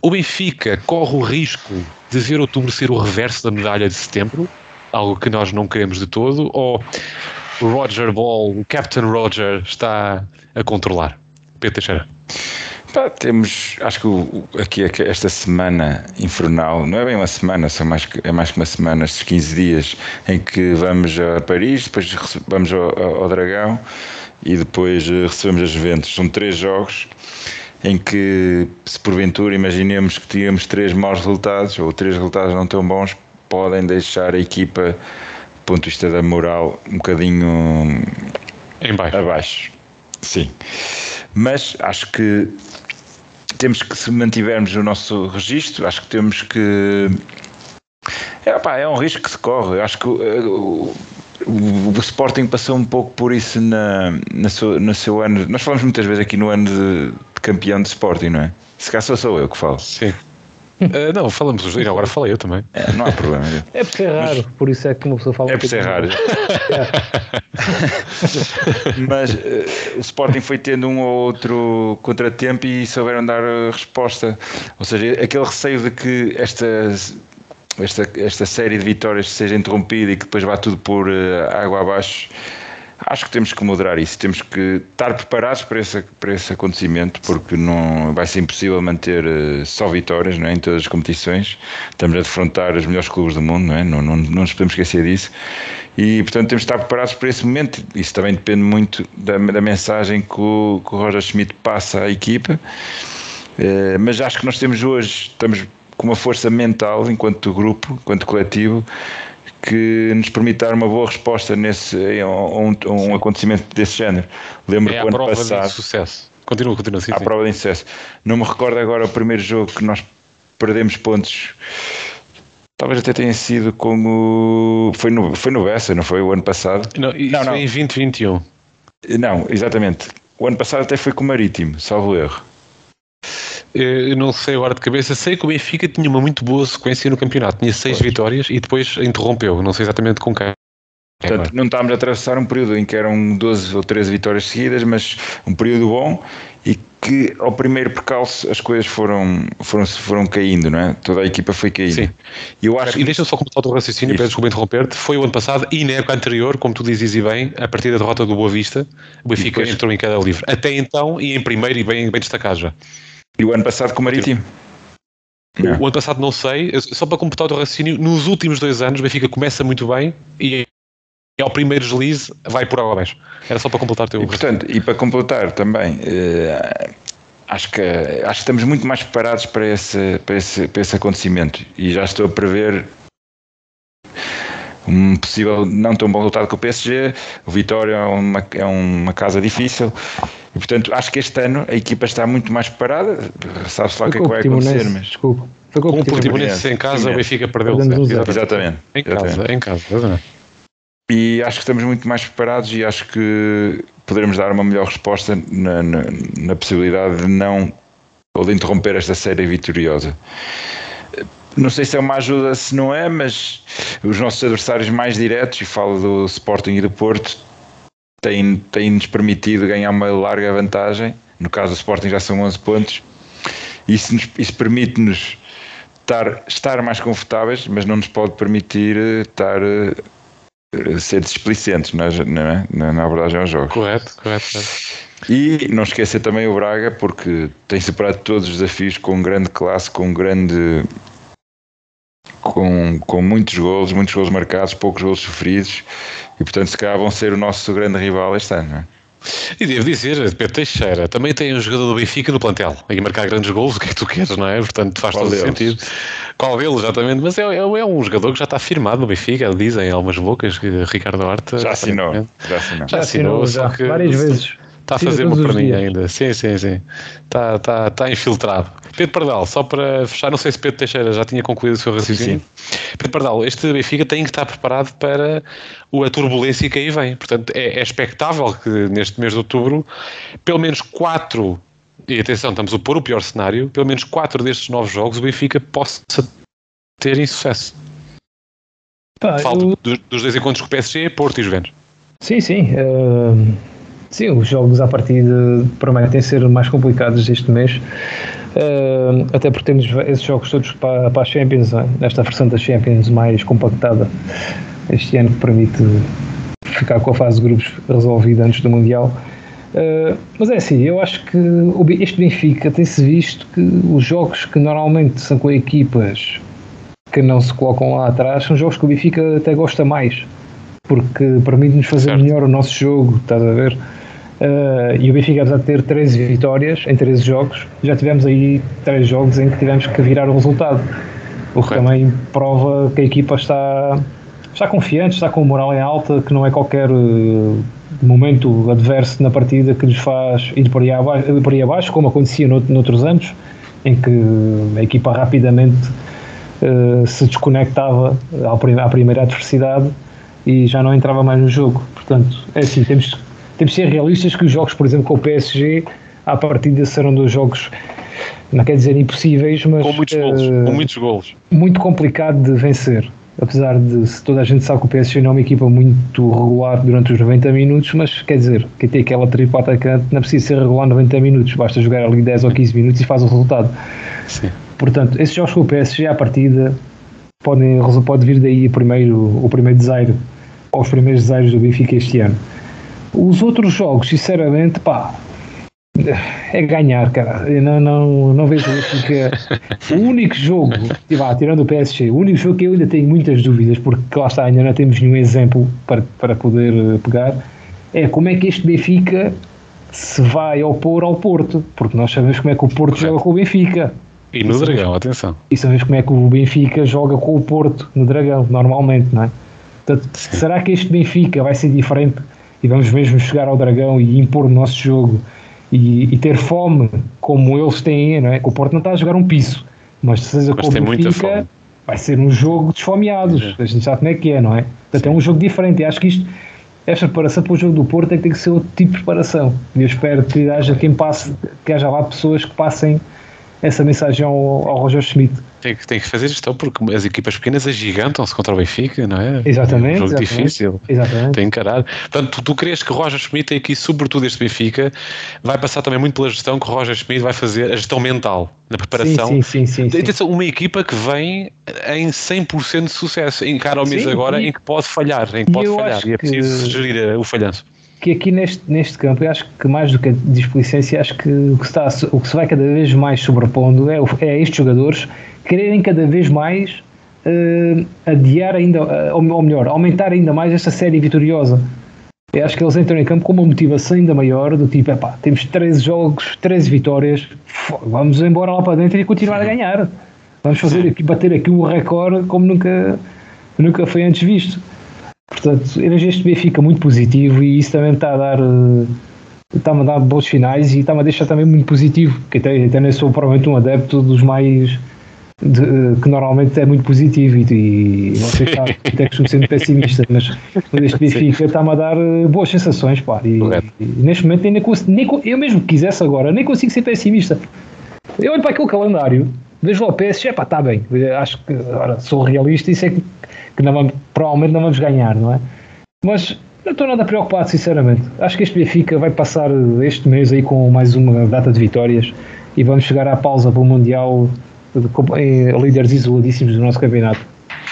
Speaker 1: O Benfica corre o risco de ver outubro ser o reverso da medalha de setembro, algo que nós não queremos de todo, ou Roger Ball, o Captain Roger, está a controlar? Pedro Teixeira.
Speaker 3: Pá, temos, acho que o, aqui esta semana infernal, não é bem uma semana, são mais, é mais que uma semana, estes 15 dias em que vamos a Paris, depois vamos ao, ao Dragão e depois eh, recebemos as Juventus. São três jogos em que, se porventura imaginemos que tínhamos três maus resultados ou três resultados não tão bons, podem deixar a equipa, do ponto de vista da moral, um bocadinho
Speaker 1: em baixo.
Speaker 3: abaixo. Sim. Mas acho que temos que, se mantivermos o nosso registro, acho que temos que. É, pá, é um risco que se corre. Acho que uh, o, o, Sporting passou um pouco por isso na, na seu, no seu ano. Nós falamos muitas vezes aqui no ano de campeão de Sporting, não é? Se calhar sou eu que falo.
Speaker 1: Sim. Uh, não, falamos os dois, agora falei eu também.
Speaker 3: É, não há problema.
Speaker 2: É por ser raro, Mas, por isso é que uma pessoa fala.
Speaker 3: É por ser raro. Mas uh, o Sporting foi tendo um ou outro contratempo e souberam dar resposta. Ou seja, aquele receio de que esta, esta, esta série de vitórias seja interrompida e que depois vá tudo por uh, água abaixo acho que temos que moderar isso, temos que estar preparados para esse, para esse acontecimento, porque não vai ser impossível manter uh, só vitórias não é, em todas as competições. Estamos a defrontar os melhores clubes do mundo, não, é? não, não, não nos podemos esquecer disso. E, portanto, temos que estar preparados para esse momento. Isso também depende muito da, da mensagem que o, que o Roger Schmidt passa à equipa. Uh, mas acho que nós temos hoje, estamos com uma força mental enquanto grupo, enquanto coletivo, que nos permite dar uma boa resposta nesse, a, um, a um acontecimento desse género. Lembro
Speaker 1: é
Speaker 3: que o ano
Speaker 1: prova
Speaker 3: passado.
Speaker 1: De sucesso. Continua, continua. Sim,
Speaker 3: a
Speaker 1: sim.
Speaker 3: prova de sucesso. Não me recordo agora o primeiro jogo que nós perdemos pontos. Talvez até tenha sido com o. Foi no, foi no Bessa, não foi? O ano passado?
Speaker 1: Não, isso não, não. foi em 2021.
Speaker 3: Não, exatamente. O ano passado até foi com o Marítimo, salvo erro.
Speaker 1: Eu não sei agora de cabeça, sei que o Benfica tinha uma muito boa sequência no campeonato, tinha seis pois. vitórias e depois interrompeu, não sei exatamente com quem.
Speaker 3: Portanto, não estávamos a atravessar um período em que eram 12 ou 13 vitórias seguidas, mas um período bom e que ao primeiro percalço as coisas foram, foram, foram caindo, não é? Toda a equipa foi caindo. Sim.
Speaker 1: E, eu acho e deixa-me só completar o teu raciocínio, peço desculpa interromper-te. Foi o ano passado e na época anterior, como tu dizes e bem, a partir da derrota do Boa Vista, o Benfica depois... entrou em queda livre. Até então e em primeiro e bem, bem destacado já.
Speaker 3: E o ano passado com o Marítimo?
Speaker 1: O ano passado não sei, só para completar o teu raciocínio, nos últimos dois anos o Benfica começa muito bem e ao primeiro deslize vai por água abaixo. Era só para completar o teu
Speaker 3: e, portanto, e para completar também, eh, acho, que, acho que estamos muito mais preparados para esse, para, esse, para esse acontecimento e já estou a prever um possível não tão bom resultado com o PSG. O Vitória é uma, é uma casa difícil. E, portanto, acho que este ano a equipa está muito mais preparada. Sabe-se lá o que é que vai acontecer, mas.
Speaker 2: Desculpa.
Speaker 1: Foi com o Portimonense em casa, o Benfica perdeu.
Speaker 3: Exatamente. Exatamente.
Speaker 1: Em casa, em casa.
Speaker 3: E acho que estamos muito mais preparados e acho que poderemos dar uma melhor resposta na, na, na possibilidade de não ou de interromper esta série vitoriosa. Não sei se é uma ajuda, se não é, mas os nossos adversários mais diretos, e falo do Sporting e do Porto, têm-nos têm permitido ganhar uma larga vantagem. No caso do Sporting já são 11 pontos. Isso, isso permite-nos estar, estar mais confortáveis, mas não nos pode permitir eh, estar eh, ser displicentes, não é? Na, na verdade é um jogo.
Speaker 1: Correto, correto, correto.
Speaker 3: E não esquecer também o Braga, porque tem superado todos os desafios com grande classe, com grande com, com muitos golos, muitos golos marcados, poucos golos sofridos e portanto se calhar vão ser o nosso grande rival este ano. Não é?
Speaker 1: E devo dizer, Pedro Teixeira também tem um jogador do Benfica no plantel e marcar grandes gols, o que é que tu queres, não é? Portanto, faz Qual todo deles? sentido. Qual deles, exatamente? Mas é, é, é, um jogador que já está firmado no Benfica, dizem algumas bocas, que Ricardo Horta.
Speaker 3: Já assinou. Já assinou,
Speaker 2: já assinou, já, várias vezes.
Speaker 1: Está a fazer uma para mim ainda. Sim, sim, sim. Está, está, está infiltrado. Pedro Pardal, só para fechar, não sei se Pedro Teixeira já tinha concluído o seu raciocínio. Sim. Pedro Pardal, este Benfica tem que estar preparado para a turbulência que aí vem. Portanto, é, é expectável que neste mês de outubro, pelo menos quatro, e atenção, estamos a pôr o pior cenário, pelo menos quatro destes novos jogos o Benfica possa ter insucesso. Pá, Falta eu... dos, dos dois encontros com o PSG, Porto e Juventus.
Speaker 2: Sim, sim. Uh Sim, os jogos à partida prometem ser mais complicados este mês, uh, até porque temos esses jogos todos para, para a Champions, é? esta versão da Champions mais compactada este ano que permite ficar com a fase de grupos resolvida antes do Mundial. Uh, mas é assim, eu acho que este Benfica tem-se visto que os jogos que normalmente são com equipas que não se colocam lá atrás são jogos que o Benfica até gosta mais, porque permite-nos fazer certo. melhor o nosso jogo, estás a ver? Uh, e o Benfica, apesar de ter 13 vitórias em 13 jogos, já tivemos aí 3 jogos em que tivemos que virar o resultado. O que também prova que a equipa está, está confiante, está com moral em alta, que não é qualquer uh, momento adverso na partida que nos faz ir por aí abaixo, por aí abaixo como acontecia noutros anos, em que a equipa rapidamente uh, se desconectava à primeira adversidade e já não entrava mais no jogo. Portanto, é assim, temos temos de ser realistas que os jogos, por exemplo, com o PSG, à partida serão dois jogos, não quer dizer impossíveis, mas.
Speaker 1: Com muitos, uh, golos, com muitos golos.
Speaker 2: Muito complicado de vencer. Apesar de se toda a gente sabe que o PSG não é uma equipa muito regular durante os 90 minutos, mas quer dizer, quem tem aquela tripla atacante não precisa ser regular 90 minutos, basta jogar ali 10 ou 15 minutos e faz o resultado. Sim. Portanto, esses jogos com o PSG à partida podem, pode vir daí o primeiro, o primeiro desaire, ou os primeiros desaires do Benfica este ano. Os outros jogos, sinceramente, pá, é ganhar, cara. Eu não, não, não vejo que o único jogo, vá, tirando o PSG, o único jogo que eu ainda tenho muitas dúvidas, porque lá está, ainda não temos nenhum exemplo para, para poder eh, pegar, é como é que este Benfica se vai opor ao Porto, porque nós sabemos como é que o Porto Correto. joga com o Benfica.
Speaker 1: E no e Dragão, sabemos, atenção.
Speaker 2: E sabemos como é que o Benfica joga com o Porto no Dragão, normalmente, não é? Portanto, será que este Benfica vai ser diferente? e vamos mesmo chegar ao Dragão e impor o nosso jogo e, e ter fome como eles têm, não é? Que o Porto não está a jogar um piso, mas seja mas como fica, vai ser um jogo de esfomeados. É. A gente sabe como é que é, não é? Portanto, é um jogo diferente. E acho que isto, esta preparação para o jogo do Porto é que tem que ser outro tipo de preparação. E eu espero que haja quem passe, que haja lá pessoas que passem essa mensagem ao, ao Roger Schmidt.
Speaker 1: Tem que, tem que fazer gestão porque as equipas pequenas agigantam-se contra o Benfica, não é?
Speaker 2: Exatamente. É um
Speaker 1: jogo
Speaker 2: exatamente,
Speaker 1: difícil. Exatamente. Tem que encarar. Portanto, tu, tu crees que Roger Schmidt, aqui, sobretudo este Benfica, vai passar também muito pela gestão que o Roger Schmidt vai fazer, a gestão mental, na preparação.
Speaker 2: Sim, sim, sim. sim,
Speaker 1: sim. Uma equipa que vem em 100% de sucesso, encara o mês agora e, em que pode falhar, em que pode falhar, e é preciso que... gerir o falhanço
Speaker 2: que aqui neste, neste campo, eu acho que mais do que a displicência, acho que o que, está, o que se vai cada vez mais sobrepondo é, é estes jogadores quererem cada vez mais uh, adiar ainda, uh, ou melhor, aumentar ainda mais esta série vitoriosa. Eu acho que eles entram em campo com uma motivação ainda maior, do tipo, epá, temos 13 jogos, 13 vitórias, vamos embora lá para dentro e continuar a ganhar. Vamos fazer aqui, bater aqui um recorde como nunca, nunca foi antes visto. Portanto, eu vejo este Benfica muito positivo e isso também está a dar eh, está-me a dar bons finais e está-me a deixar também muito positivo, porque até, até nem sou provavelmente um adepto dos mais de, que normalmente é muito positivo e, e vocês sabem que costumo ser pessimista, mas este Benfica está-me a dar eh, boas sensações, pá, e, e, neste momento ainda consigo, nem, eu mesmo que quisesse agora, nem consigo ser pessimista. Eu olho para aquele calendário, vejo lá o PSG, pá, está bem, acho que agora sou realista e sei que que não vamos, provavelmente não vamos ganhar, não é? Mas não estou nada preocupado, sinceramente. Acho que este Benfica vai passar este mês aí com mais uma data de vitórias e vamos chegar à pausa para o Mundial líderes isoladíssimos do nosso campeonato.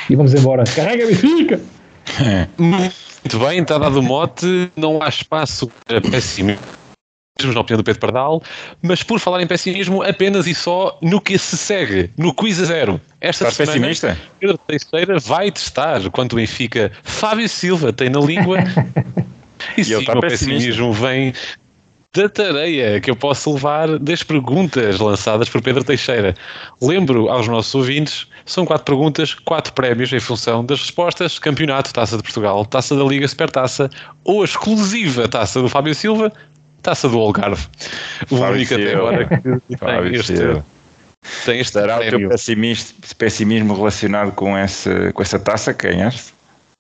Speaker 2: E vamos embora. Carrega Benfica!
Speaker 1: Muito bem, está dado o mote, não há espaço para pessimismo na opinião do Pedro Pardal, mas por falar em pessimismo, apenas e só no que se segue, no quiz a zero. Esta
Speaker 3: Estás semana, pessimista?
Speaker 1: Pedro Teixeira vai testar quanto o Benfica Fábio Silva tem na língua. e, e sim, o pessimismo vem da tareia que eu posso levar das perguntas lançadas por Pedro Teixeira. Lembro aos nossos ouvintes, são quatro perguntas, quatro prémios em função das respostas, campeonato, Taça de Portugal, Taça da Liga Supertaça ou a exclusiva Taça do Fábio Silva, Taça do Algarve. O único até agora que tem este, tem este
Speaker 3: Será o teu pessimismo relacionado com essa, com essa taça, quem és?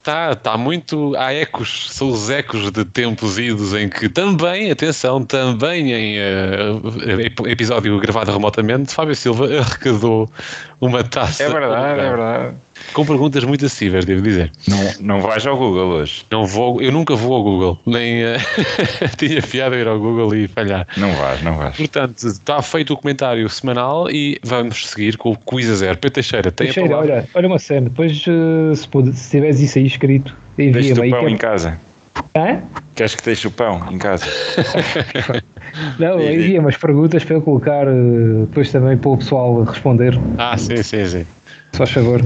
Speaker 1: Está, está muito. Há ecos, são os ecos de tempos idos em que também, atenção, também em uh, episódio gravado remotamente, Fábio Silva arrecadou uma taça.
Speaker 3: É verdade, é verdade.
Speaker 1: Com perguntas muito acessíveis, devo dizer.
Speaker 3: Não, não vais ao Google hoje?
Speaker 1: Não vou, eu nunca vou ao Google, nem uh, tinha piada ir ao Google e falhar.
Speaker 3: Não vais, não vais.
Speaker 1: Portanto, está feito o comentário semanal e vamos seguir com o Quiz a Zero. Pedro Teixeira, tem
Speaker 2: Teixeira,
Speaker 1: a
Speaker 2: olha, olha uma cena, depois uh, se, se tiveres isso aí escrito,
Speaker 3: envia-me aí. pão em casa.
Speaker 2: Hã?
Speaker 3: Queres que deixe o pão em casa?
Speaker 2: Não, havia umas perguntas para eu colocar eh, depois também para o pessoal responder.
Speaker 1: Ah, sim, sim, sim.
Speaker 2: Se faz favor.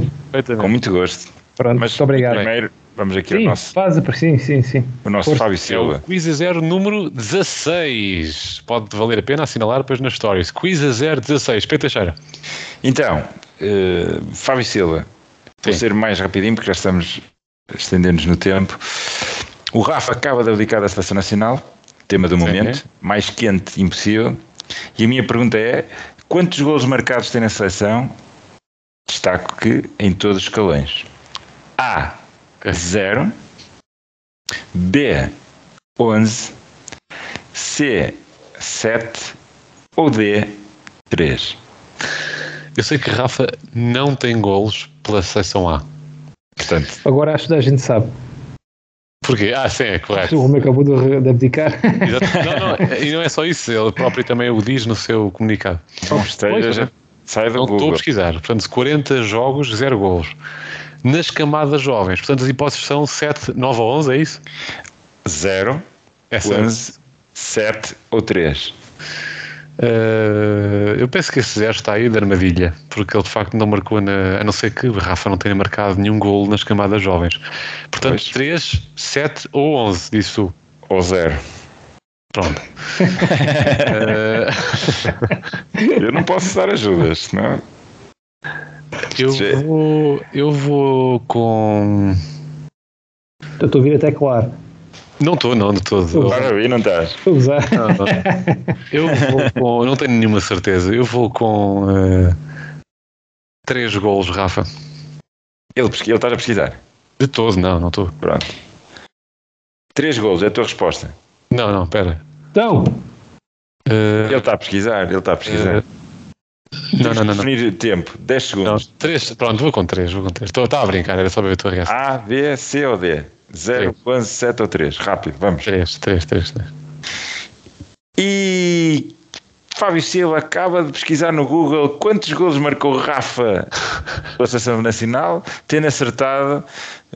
Speaker 3: Com muito gosto.
Speaker 2: Pronto,
Speaker 3: Mas
Speaker 2: muito obrigado.
Speaker 3: primeiro, vamos aqui ao
Speaker 2: Sim,
Speaker 3: nosso,
Speaker 2: faz a sim, sim, sim.
Speaker 3: o nosso
Speaker 2: Força.
Speaker 3: Fábio
Speaker 1: É o
Speaker 3: Silva.
Speaker 1: Quiz a Zero número 16. Pode valer a pena assinalar depois nas stories. Quiz a Zero 16. Pedro Teixeira.
Speaker 3: Então, eh, Fábio Silva, vou
Speaker 1: Sim.
Speaker 3: ser mais rapidinho porque já estamos estendendo-nos no tempo. O Rafa acaba de abdicar da Seleção Nacional, tema do momento, mais quente impossível. E a minha pergunta é: quantos golos marcados tem na seleção? Destaco que em todos os escalões. A. 0. B. 11. C. 7. Ou D. 3.
Speaker 1: Eu sei que Rafa não tem golos pela seleção A.
Speaker 3: Portanto,
Speaker 2: Agora acho que a gente sabe.
Speaker 1: Porquê? Ah, sim, é
Speaker 2: O
Speaker 1: correto.
Speaker 2: Rui acabou de, de abdicar.
Speaker 1: Exato. Não, não, e não é só isso, ele próprio também o diz no seu comunicado.
Speaker 3: não esteja, sai do
Speaker 1: Não estou a pesquisar. Portanto, 40 jogos, 0 golos. Nas camadas jovens, portanto, as hipóteses são 7, 9 ou 11, é isso?
Speaker 3: 0,
Speaker 1: Essa,
Speaker 3: 11, 7 ou 3.
Speaker 1: Eh, eu penso que esse 0 está aí de armadilha, porque ele de facto não marcou, na, a não ser que o Rafa não tenha marcado nenhum golo nas camadas jovens. Portanto,
Speaker 3: Pois.
Speaker 1: 3, 7 ou 11, disse tu.
Speaker 3: Ou 0.
Speaker 1: Pronto. Eh,
Speaker 3: Eu não posso dar ajudas, senão.
Speaker 1: eu,
Speaker 3: Sim.
Speaker 1: vou, eu vou com.
Speaker 2: Estou a ouvir até claro.
Speaker 1: Não estou, não, de todo.
Speaker 3: Para aí, não estás.
Speaker 1: Não, não. Eu vou com. Não tenho nenhuma certeza. Eu vou com. 3 golos, Rafa.
Speaker 3: Ele, ele está a pesquisar.
Speaker 1: De todo, não, não estou.
Speaker 3: Pronto. 3 golos, é a tua resposta.
Speaker 1: Não, não, espera.
Speaker 2: Então,
Speaker 1: Eh,
Speaker 3: Ele está a pesquisar, ele está a pesquisar.
Speaker 1: Eh, não, não, não. não.
Speaker 3: Definir tempo, 10
Speaker 1: Não,
Speaker 3: segundos.
Speaker 1: três, pronto, vou com 3, vou com 3. Estou a brincar, era só para ver a tua reação.
Speaker 3: A, B, C ou D? 0, 11, 7 ou 3. Rápido, vamos.
Speaker 1: 3, 3, 3, 3.
Speaker 3: E Fábio Silva acaba de pesquisar no Google quantos golos marcou Rafa pela Seleção Nacional, tendo acertado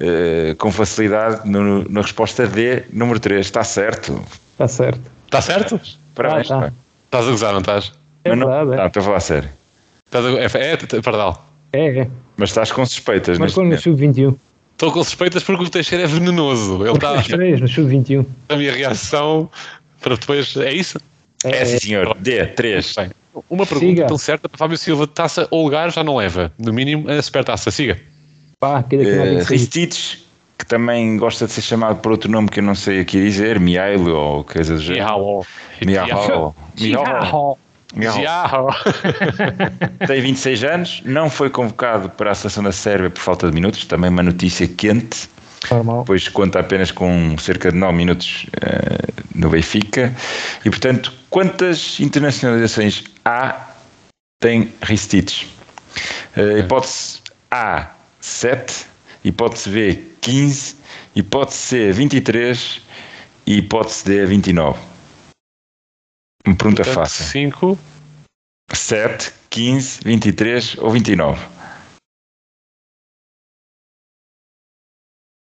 Speaker 3: eh, com facilidade no- na resposta D, número 3. Está certo.
Speaker 2: está certo.
Speaker 1: Está certo?
Speaker 3: Parabéns.
Speaker 2: Ah, tá.
Speaker 1: Estás a gozar, não estás?
Speaker 2: É
Speaker 3: Mas não,
Speaker 2: verdade, é.
Speaker 3: não, estou a falar a sério.
Speaker 1: Estás a, é, é, Pardal.
Speaker 2: É, é.
Speaker 3: Mas estás com suspeitas neste
Speaker 2: Marcou no
Speaker 3: momento.
Speaker 2: sub-21.
Speaker 1: Estou com suspeitas porque o Teixeira é venenoso. Ele está
Speaker 2: no sub-21.
Speaker 1: a minha reação para depois. É isso?
Speaker 3: É sim, senhor. D, 3.
Speaker 1: Bem, uma pergunta
Speaker 2: Siga.
Speaker 1: tão certa para Fábio Silva: taça ou lugar já não leva. No mínimo, a supertaça. Siga.
Speaker 2: Pá, que daqui não há
Speaker 3: Uh,
Speaker 2: 26.
Speaker 3: Ristich, que também gosta de ser chamado por outro nome que eu não sei aqui dizer, Mihailo ou coisa do género. Mihailo.
Speaker 1: Miau.
Speaker 3: Tem 26 anos, não foi convocado para a seleção da Sérvia por falta de minutos, também uma notícia quente,
Speaker 2: Normal.
Speaker 3: pois conta apenas com cerca de 9 minutos eh, no Benfica. E portanto, quantas internacionalizações há tem Ristich? Uh, hipótese A, 7, hipótese B, 15, hipótese C, 23 e hipótese D, 29. Uma pergunta fácil.
Speaker 1: 5.
Speaker 3: 7, 15, 23 ou 29?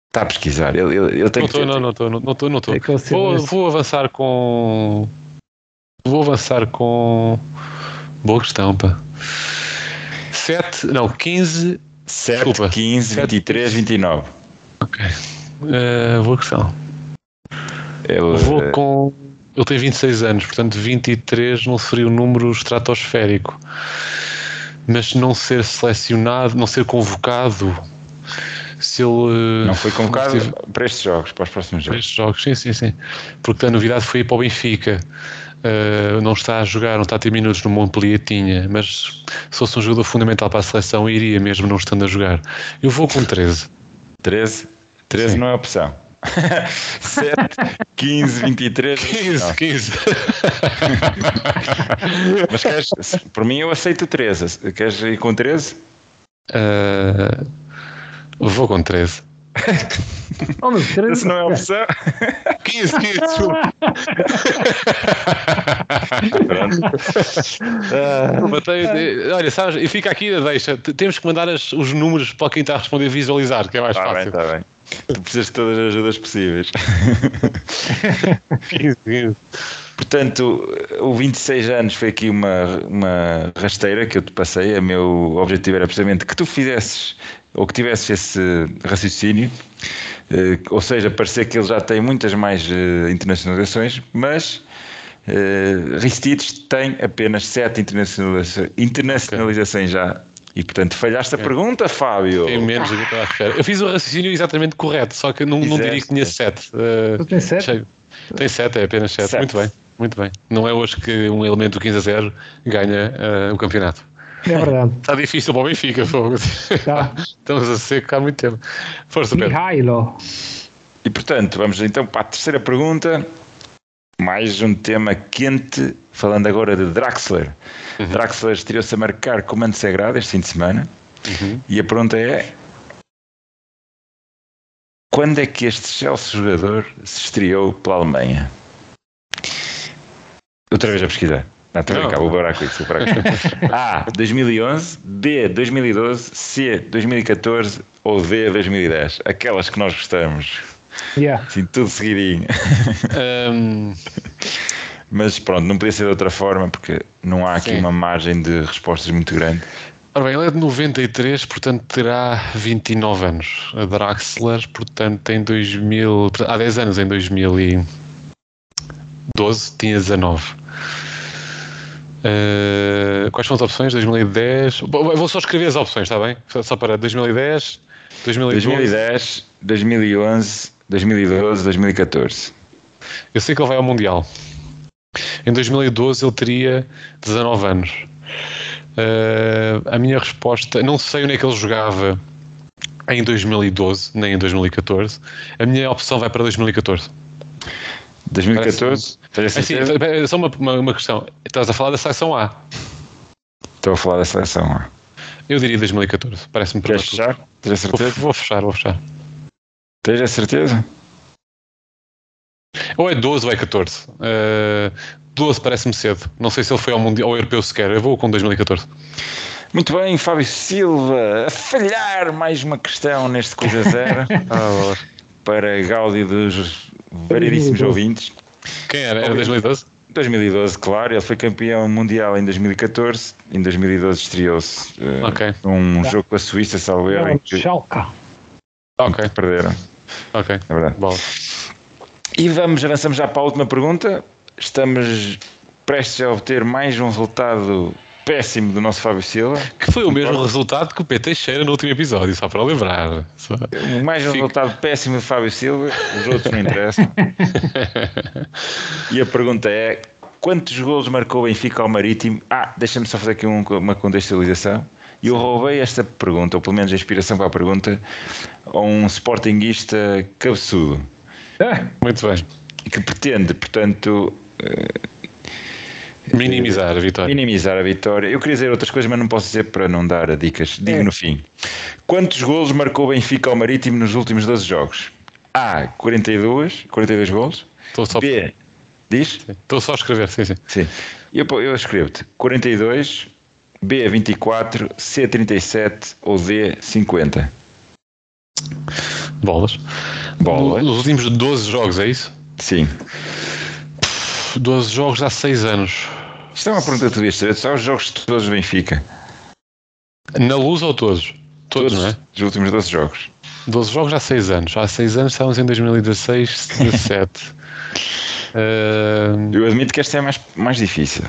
Speaker 3: Está a pesquisar. Ele, ele, ele tem
Speaker 1: Não estou, não, não estou, não estou, não estou.
Speaker 2: É
Speaker 1: Vou, vou avançar com. Vou avançar com. Boa questão, pá. 7, não, 15.
Speaker 3: 7,
Speaker 1: Desculpa.
Speaker 3: 15, 23, 29.
Speaker 1: Ok. Eh, boa questão.
Speaker 3: Ele,
Speaker 1: Vou
Speaker 3: eh,
Speaker 1: com. Ele tem 26 anos, portanto 23 não seria um número estratosférico. Mas não ser selecionado, não ser convocado, se ele.
Speaker 3: não foi convocado
Speaker 1: estiver-
Speaker 3: para estes jogos, para os próximos
Speaker 1: para
Speaker 3: jogos.
Speaker 1: estes jogos, sim, sim, sim. Porque a novidade foi ir para o Benfica. Uh, não está a jogar, não está a ter minutos no Montpellier, tinha, mas se fosse um jogador fundamental para a seleção, iria mesmo não estando a jogar. Eu vou com 13.
Speaker 3: 13, 13
Speaker 1: Sim.
Speaker 3: não é opção. 7, 15, 23.
Speaker 1: 15,
Speaker 3: não.
Speaker 1: 15.
Speaker 3: Mas queres, por mim eu aceito 13. Queres ir com 13?
Speaker 1: Uh, vou com 13.
Speaker 2: Oh, três-
Speaker 3: Essa não é opção.
Speaker 1: 15, 15. desculpa. Matei- olha, sabes, e fica aqui a deixa. Temos que mandar as- os números para quem está a responder visualizar, que é mais
Speaker 3: Está bem,
Speaker 1: fácil.
Speaker 3: está bem. Tu precisas de todas as ajudas possíveis. Portanto, o 26 anos foi aqui uma, uma rasteira que eu te passei. O meu objetivo era precisamente que tu fizesses ou que tivesses esse raciocínio, eh, ou seja, parecer que ele já tem muitas mais eh, internacionalizações, mas uh, Ristides tem apenas sete internacionalizações, internacionalizações okay. já e portanto falhaste a é. pergunta, Fábio.
Speaker 1: Tem menos do que eu estava a esperar. Eu fiz o raciocínio exatamente correto, só que não, não diria que tinha 7.
Speaker 2: Uh, tem 7?
Speaker 1: Tem 7, é apenas 7. Muito bem, muito bem. Não é hoje que um elemento 15 a 0 ganha uh, o campeonato.
Speaker 2: É verdade.
Speaker 1: Está difícil para o Benfica, fogo. Tá. Estamos a seco há muito tempo. Força, Pedro.
Speaker 2: Mihailo.
Speaker 3: E portanto, vamos então para a terceira pergunta. Mais um tema quente, falando agora de Draxler. Uhum. Draxler estreou-se a marcar comando sagrado este fim de semana. Uhum. E a pergunta é: quando é que este Chelsea jogador se estreou pela Alemanha? Outra vez a pesquisar. Não, estou a vou parar com isso. Vou parar com isso. A. 2011, B. 2012, C. 2014 ou D. 2010. Aquelas que nós gostamos.
Speaker 2: Yeah.
Speaker 3: Assim, tudo seguidinho. Um... Mas pronto, não podia ser de outra forma porque não há aqui Sim. uma margem de respostas muito grande.
Speaker 1: Ora bem, ele é de 93, portanto terá 29 anos. A Draxler, portanto, tem 2000. Há 10 anos, em 2012, tinha 19. Uh, quais são as opções? 2010. vou só escrever as opções, está bem? Só para 2010, 2012.
Speaker 3: 2010, 2011, 2012, 2014.
Speaker 1: Eu sei que ele vai ao Mundial. Em 2012 ele teria 19 anos. Uh, a minha resposta, não sei onde é que ele jogava em 2012, nem em 2014. A minha opção vai para 2014.
Speaker 3: 2014?
Speaker 1: Parece, assim, só uma, uma, uma, questão. Estás a falar da seleção A?
Speaker 3: Estou a falar da seleção A.
Speaker 1: Eu diria 2014. Parece-me
Speaker 3: Queres fechar? Tens a certeza?
Speaker 1: Vou, vou fechar, vou fechar.
Speaker 3: Tens a certeza?
Speaker 1: Ou é 12 ou é 14. Uh, 12 parece-me cedo. Não sei se ele foi ao, mundial, ao Europeu sequer. Eu vou com 2014.
Speaker 3: Muito bem, Fábio Silva, a falhar mais uma questão neste Coisa Zero ah, para Gáudio dos variedíssimos ouvintes.
Speaker 1: Quem era? Era 2012?
Speaker 3: 2012, claro, ele foi campeão mundial em 2014, em 2012 estreou-se uh,
Speaker 1: okay.
Speaker 3: um jogo com a Suíça, salvo erro. Em
Speaker 2: que... Schalke.
Speaker 3: Ok. Perderam.
Speaker 1: Ok.
Speaker 3: É verdade.
Speaker 1: Bola.
Speaker 3: E vamos, avançamos já para a última pergunta. Estamos prestes a obter mais um resultado péssimo do nosso Fábio Silva.
Speaker 1: Que foi o mesmo resultado que o PT cheira no último episódio, só para lembrar. Só...
Speaker 3: Mais um Fico... resultado péssimo do Fábio Silva, os outros não interessam. e a pergunta é: quantos golos marcou o Benfica ao Marítimo? Ah, deixa-me só fazer aqui um, uma contextualização. E eu roubei esta pergunta, ou pelo menos a inspiração para a pergunta, a um sportinguista cabeçudo.
Speaker 1: É, muito bem.
Speaker 3: Que pretende, portanto.
Speaker 1: Minimizar a vitória.
Speaker 3: Minimizar a vitória. Eu queria dizer outras coisas, mas não posso dizer para não dar dicas. Digo é. no fim. Quantos golos marcou o Benfica ao Marítimo nos últimos 12 jogos? A. 42, 42 golos.
Speaker 1: Estou só...
Speaker 3: B. Diz?
Speaker 1: Estou só a escrever, sim, sim.
Speaker 3: Sim. Eu, eu escrevo-te 42, B 24, C 37 ou D 50.
Speaker 1: Bolas.
Speaker 3: Bolas.
Speaker 1: Nos últimos 12 jogos, é isso?
Speaker 3: Sim.
Speaker 1: 12 jogos há 6 anos.
Speaker 3: Isto é uma pergunta que tu devias saber. Só os jogos todos do Benfica.
Speaker 1: Na luz ou todos? Todos, todos não é?
Speaker 3: Os últimos 12 jogos.
Speaker 1: 12 jogos há 6 anos. Há 6 anos estávamos em 2016, 17.
Speaker 3: uh... Eu admito que esta é mais, mais difícil.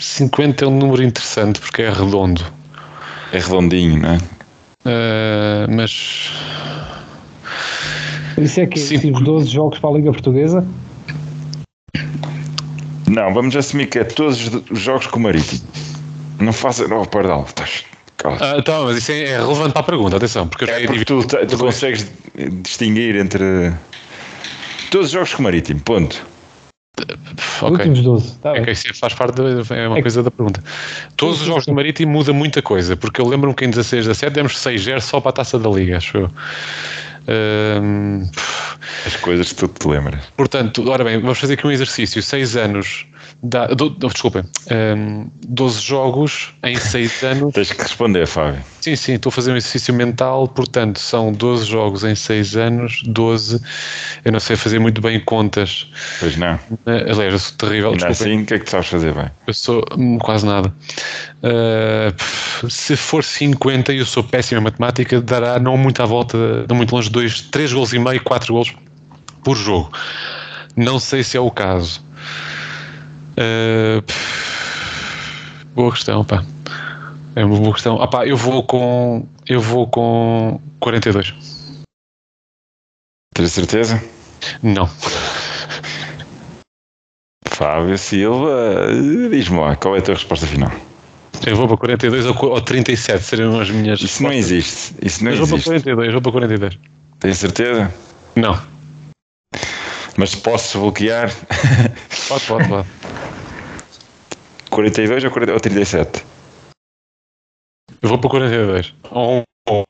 Speaker 1: 50 é um número interessante porque é redondo.
Speaker 3: É redondinho, não é?
Speaker 1: Uh, mas.
Speaker 2: Isso é que Cinco... 12 jogos para a Liga Portuguesa?
Speaker 3: Não, vamos assumir que é todos os jogos com o Marítimo. Não faça. Oh, perdão, estás.
Speaker 1: Ah, então, mas isso é relevante para a pergunta, atenção, porque,
Speaker 3: é porque tu, tu consegues distinguir entre todos os jogos com o Marítimo, ponto.
Speaker 2: Okay. Últimos 12. Tá
Speaker 1: é que isso faz parte de, é uma é coisa da pergunta. Todos os jogos do Marítimo muda muita coisa, porque eu lembro-me que em 16 17 demos 6-0 só para a taça da Liga, acho eu.
Speaker 3: As coisas que tu te lembras.
Speaker 1: Portanto, ora bem, vamos fazer aqui um exercício. 6 anos Dá, do, desculpem, um, 12 jogos em 6 anos.
Speaker 3: Tens que responder, Fábio.
Speaker 1: Sim, sim, estou a fazer um exercício mental, portanto, são 12 jogos em 6 anos, 12. Eu não sei fazer muito bem contas.
Speaker 3: Pois não.
Speaker 1: Uh, aliás, eu sou terrível.
Speaker 3: Ainda assim, o que é que tu sabes fazer bem?
Speaker 1: Eu sou hum, quase nada. Uh, se for 50 e eu sou péssimo em matemática, dará não muito à volta, não muito longe, 2, 3 gols e meio, 4 gols por jogo. Não sei se é o caso. Uh, boa questão, pá. É uma boa questão. Ah, pá, eu vou com. Eu vou com 42.
Speaker 3: Tens certeza?
Speaker 1: Não.
Speaker 3: Fábio Silva, diz-me lá, qual é a tua resposta final?
Speaker 1: Eu vou para 42 ou 37, seriam as minhas.
Speaker 3: Isso não existe. Isso não
Speaker 1: eu
Speaker 3: existe.
Speaker 1: vou para 42, vou para 42.
Speaker 3: Tens certeza?
Speaker 1: Não.
Speaker 3: Mas posso bloquear?
Speaker 1: Pode, pode, pode.
Speaker 3: 42 ou, 40, ou 37?
Speaker 1: Eu vou para 42. Ou, ou,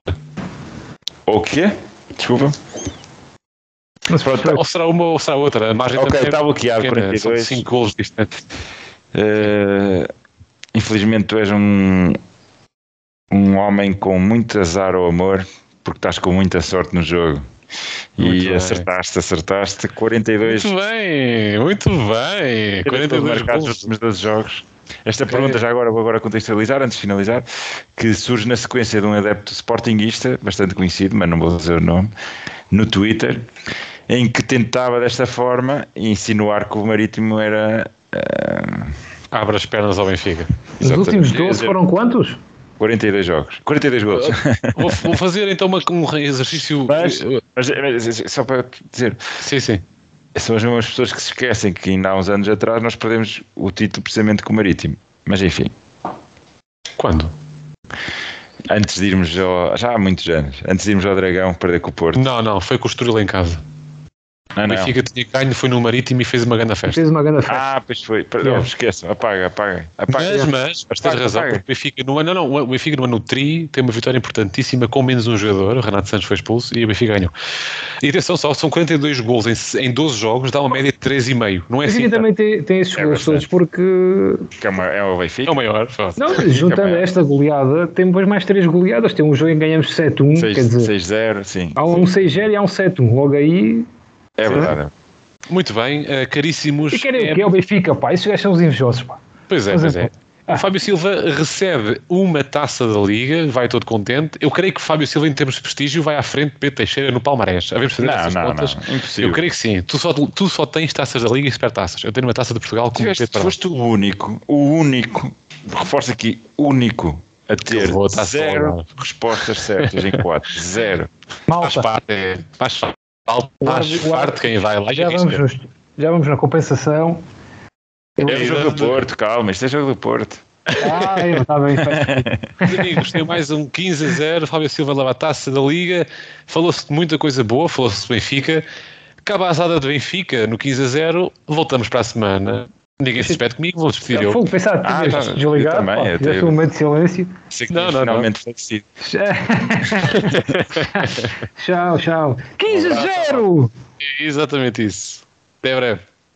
Speaker 3: ou o quê? Desculpa.
Speaker 1: Mas pronto, ou será uma ou será outra. A margem
Speaker 3: ok, está bloqueado. 42.
Speaker 1: 5 golos distantes.
Speaker 3: Uh, infelizmente tu és um, um homem com muito azar ou amor, porque estás com muita sorte no jogo. Muito e bem. acertaste, acertaste 42.
Speaker 1: Muito bem, muito bem. 42
Speaker 3: marcados nos últimos 12 jogos. Esta pergunta já agora vou agora contextualizar, antes de finalizar, que surge na sequência de um adepto sportinguista, bastante conhecido, mas não vou dizer o nome, no Twitter, em que tentava desta forma insinuar que o Marítimo era... Uh...
Speaker 1: Abre as pernas ao Benfica.
Speaker 2: Os últimos 12 foram quantos?
Speaker 3: 42 jogos. 42 gols.
Speaker 1: Vou, vou, fazer então uma, um exercício.
Speaker 3: Mas, mas, mas, só para dizer.
Speaker 1: Sim, sim.
Speaker 3: São as mesmas pessoas que se esquecem que ainda há uns anos atrás nós perdemos o título precisamente com o Marítimo. Mas enfim.
Speaker 1: Quando?
Speaker 3: Antes de irmos ao, Já há muitos anos. Antes de irmos ao Dragão perder com o Porto.
Speaker 1: Não, não. Foi com o Estoril em casa.
Speaker 3: Não,
Speaker 1: o Benfica tinha ganho, foi no Marítimo e fez uma grande festa.
Speaker 2: Fez uma grande festa.
Speaker 3: Ah, pois foi. Perdão, yeah. esqueçam. Apaga, apaga. apaga.
Speaker 1: Mas, mas, mas tens razão. Apaga. O Benfica, no, não, não, o Benfica no ano tri tem uma vitória importantíssima com menos um jogador. O Renato Santos foi expulso e o Benfica ganhou. E atenção só, são 42 gols em, em 12 jogos, dá uma média de 3,5. Não é
Speaker 2: o
Speaker 1: assim?
Speaker 2: O Benfica também tem, tem esses gols todos porque.
Speaker 3: Que é, uma, é o Benfica.
Speaker 1: É o maior.
Speaker 2: Não, juntando é esta goleada, tem depois mais 3 goleadas. Tem um jogo em que ganhamos 7-1. Quer dizer,
Speaker 3: 6-0, sim.
Speaker 2: Há um 6-0 e há um 7-1. Logo aí.
Speaker 3: É verdade.
Speaker 1: Muito bem, uh, caríssimos.
Speaker 2: E querem o que é o Benfica, pá? Gajos são os invejosos, pá.
Speaker 1: Pois é, pois é. Ah. O Fábio Silva recebe uma taça da Liga, vai todo contente. Eu creio que o Fábio Silva, em termos de prestígio, vai à frente de Pedro Teixeira no Palmarés. Havemos fazer
Speaker 3: não,
Speaker 1: essas
Speaker 3: não,
Speaker 1: contas.
Speaker 3: Não, impossível.
Speaker 1: Eu creio que sim. Tu só, tu só tens taças da Liga e super taças. Eu tenho uma taça de Portugal com
Speaker 3: Tiveste, Pedro Foste o único, o único, reforço aqui, único a ter zero respostas certas em quatro. Zero.
Speaker 1: Malta. Faz parte, faz parte, faz parte quem vai lá.
Speaker 2: Já vamos justo já vamos na compensação.
Speaker 3: É o jogo do Porto, calma, isto é jogo do Porto.
Speaker 2: Ah, está bem.
Speaker 1: Amigos, tem mais um 15 a 0. Fábio Silva leva a taça da Liga. Falou-se de muita coisa boa, falou-se do Benfica. Acaba a asada do Benfica no 15 a 0. Voltamos para a semana. Ninguém se despede comigo, vou despedir eu.
Speaker 2: Vou pensar que ah, tá, desligar, também, pá, fizeste um momento de silêncio.
Speaker 3: Sei que não, não, finalmente não. falecido.
Speaker 2: tchau, tchau. 15 a 0!
Speaker 1: Exatamente isso. Até breve.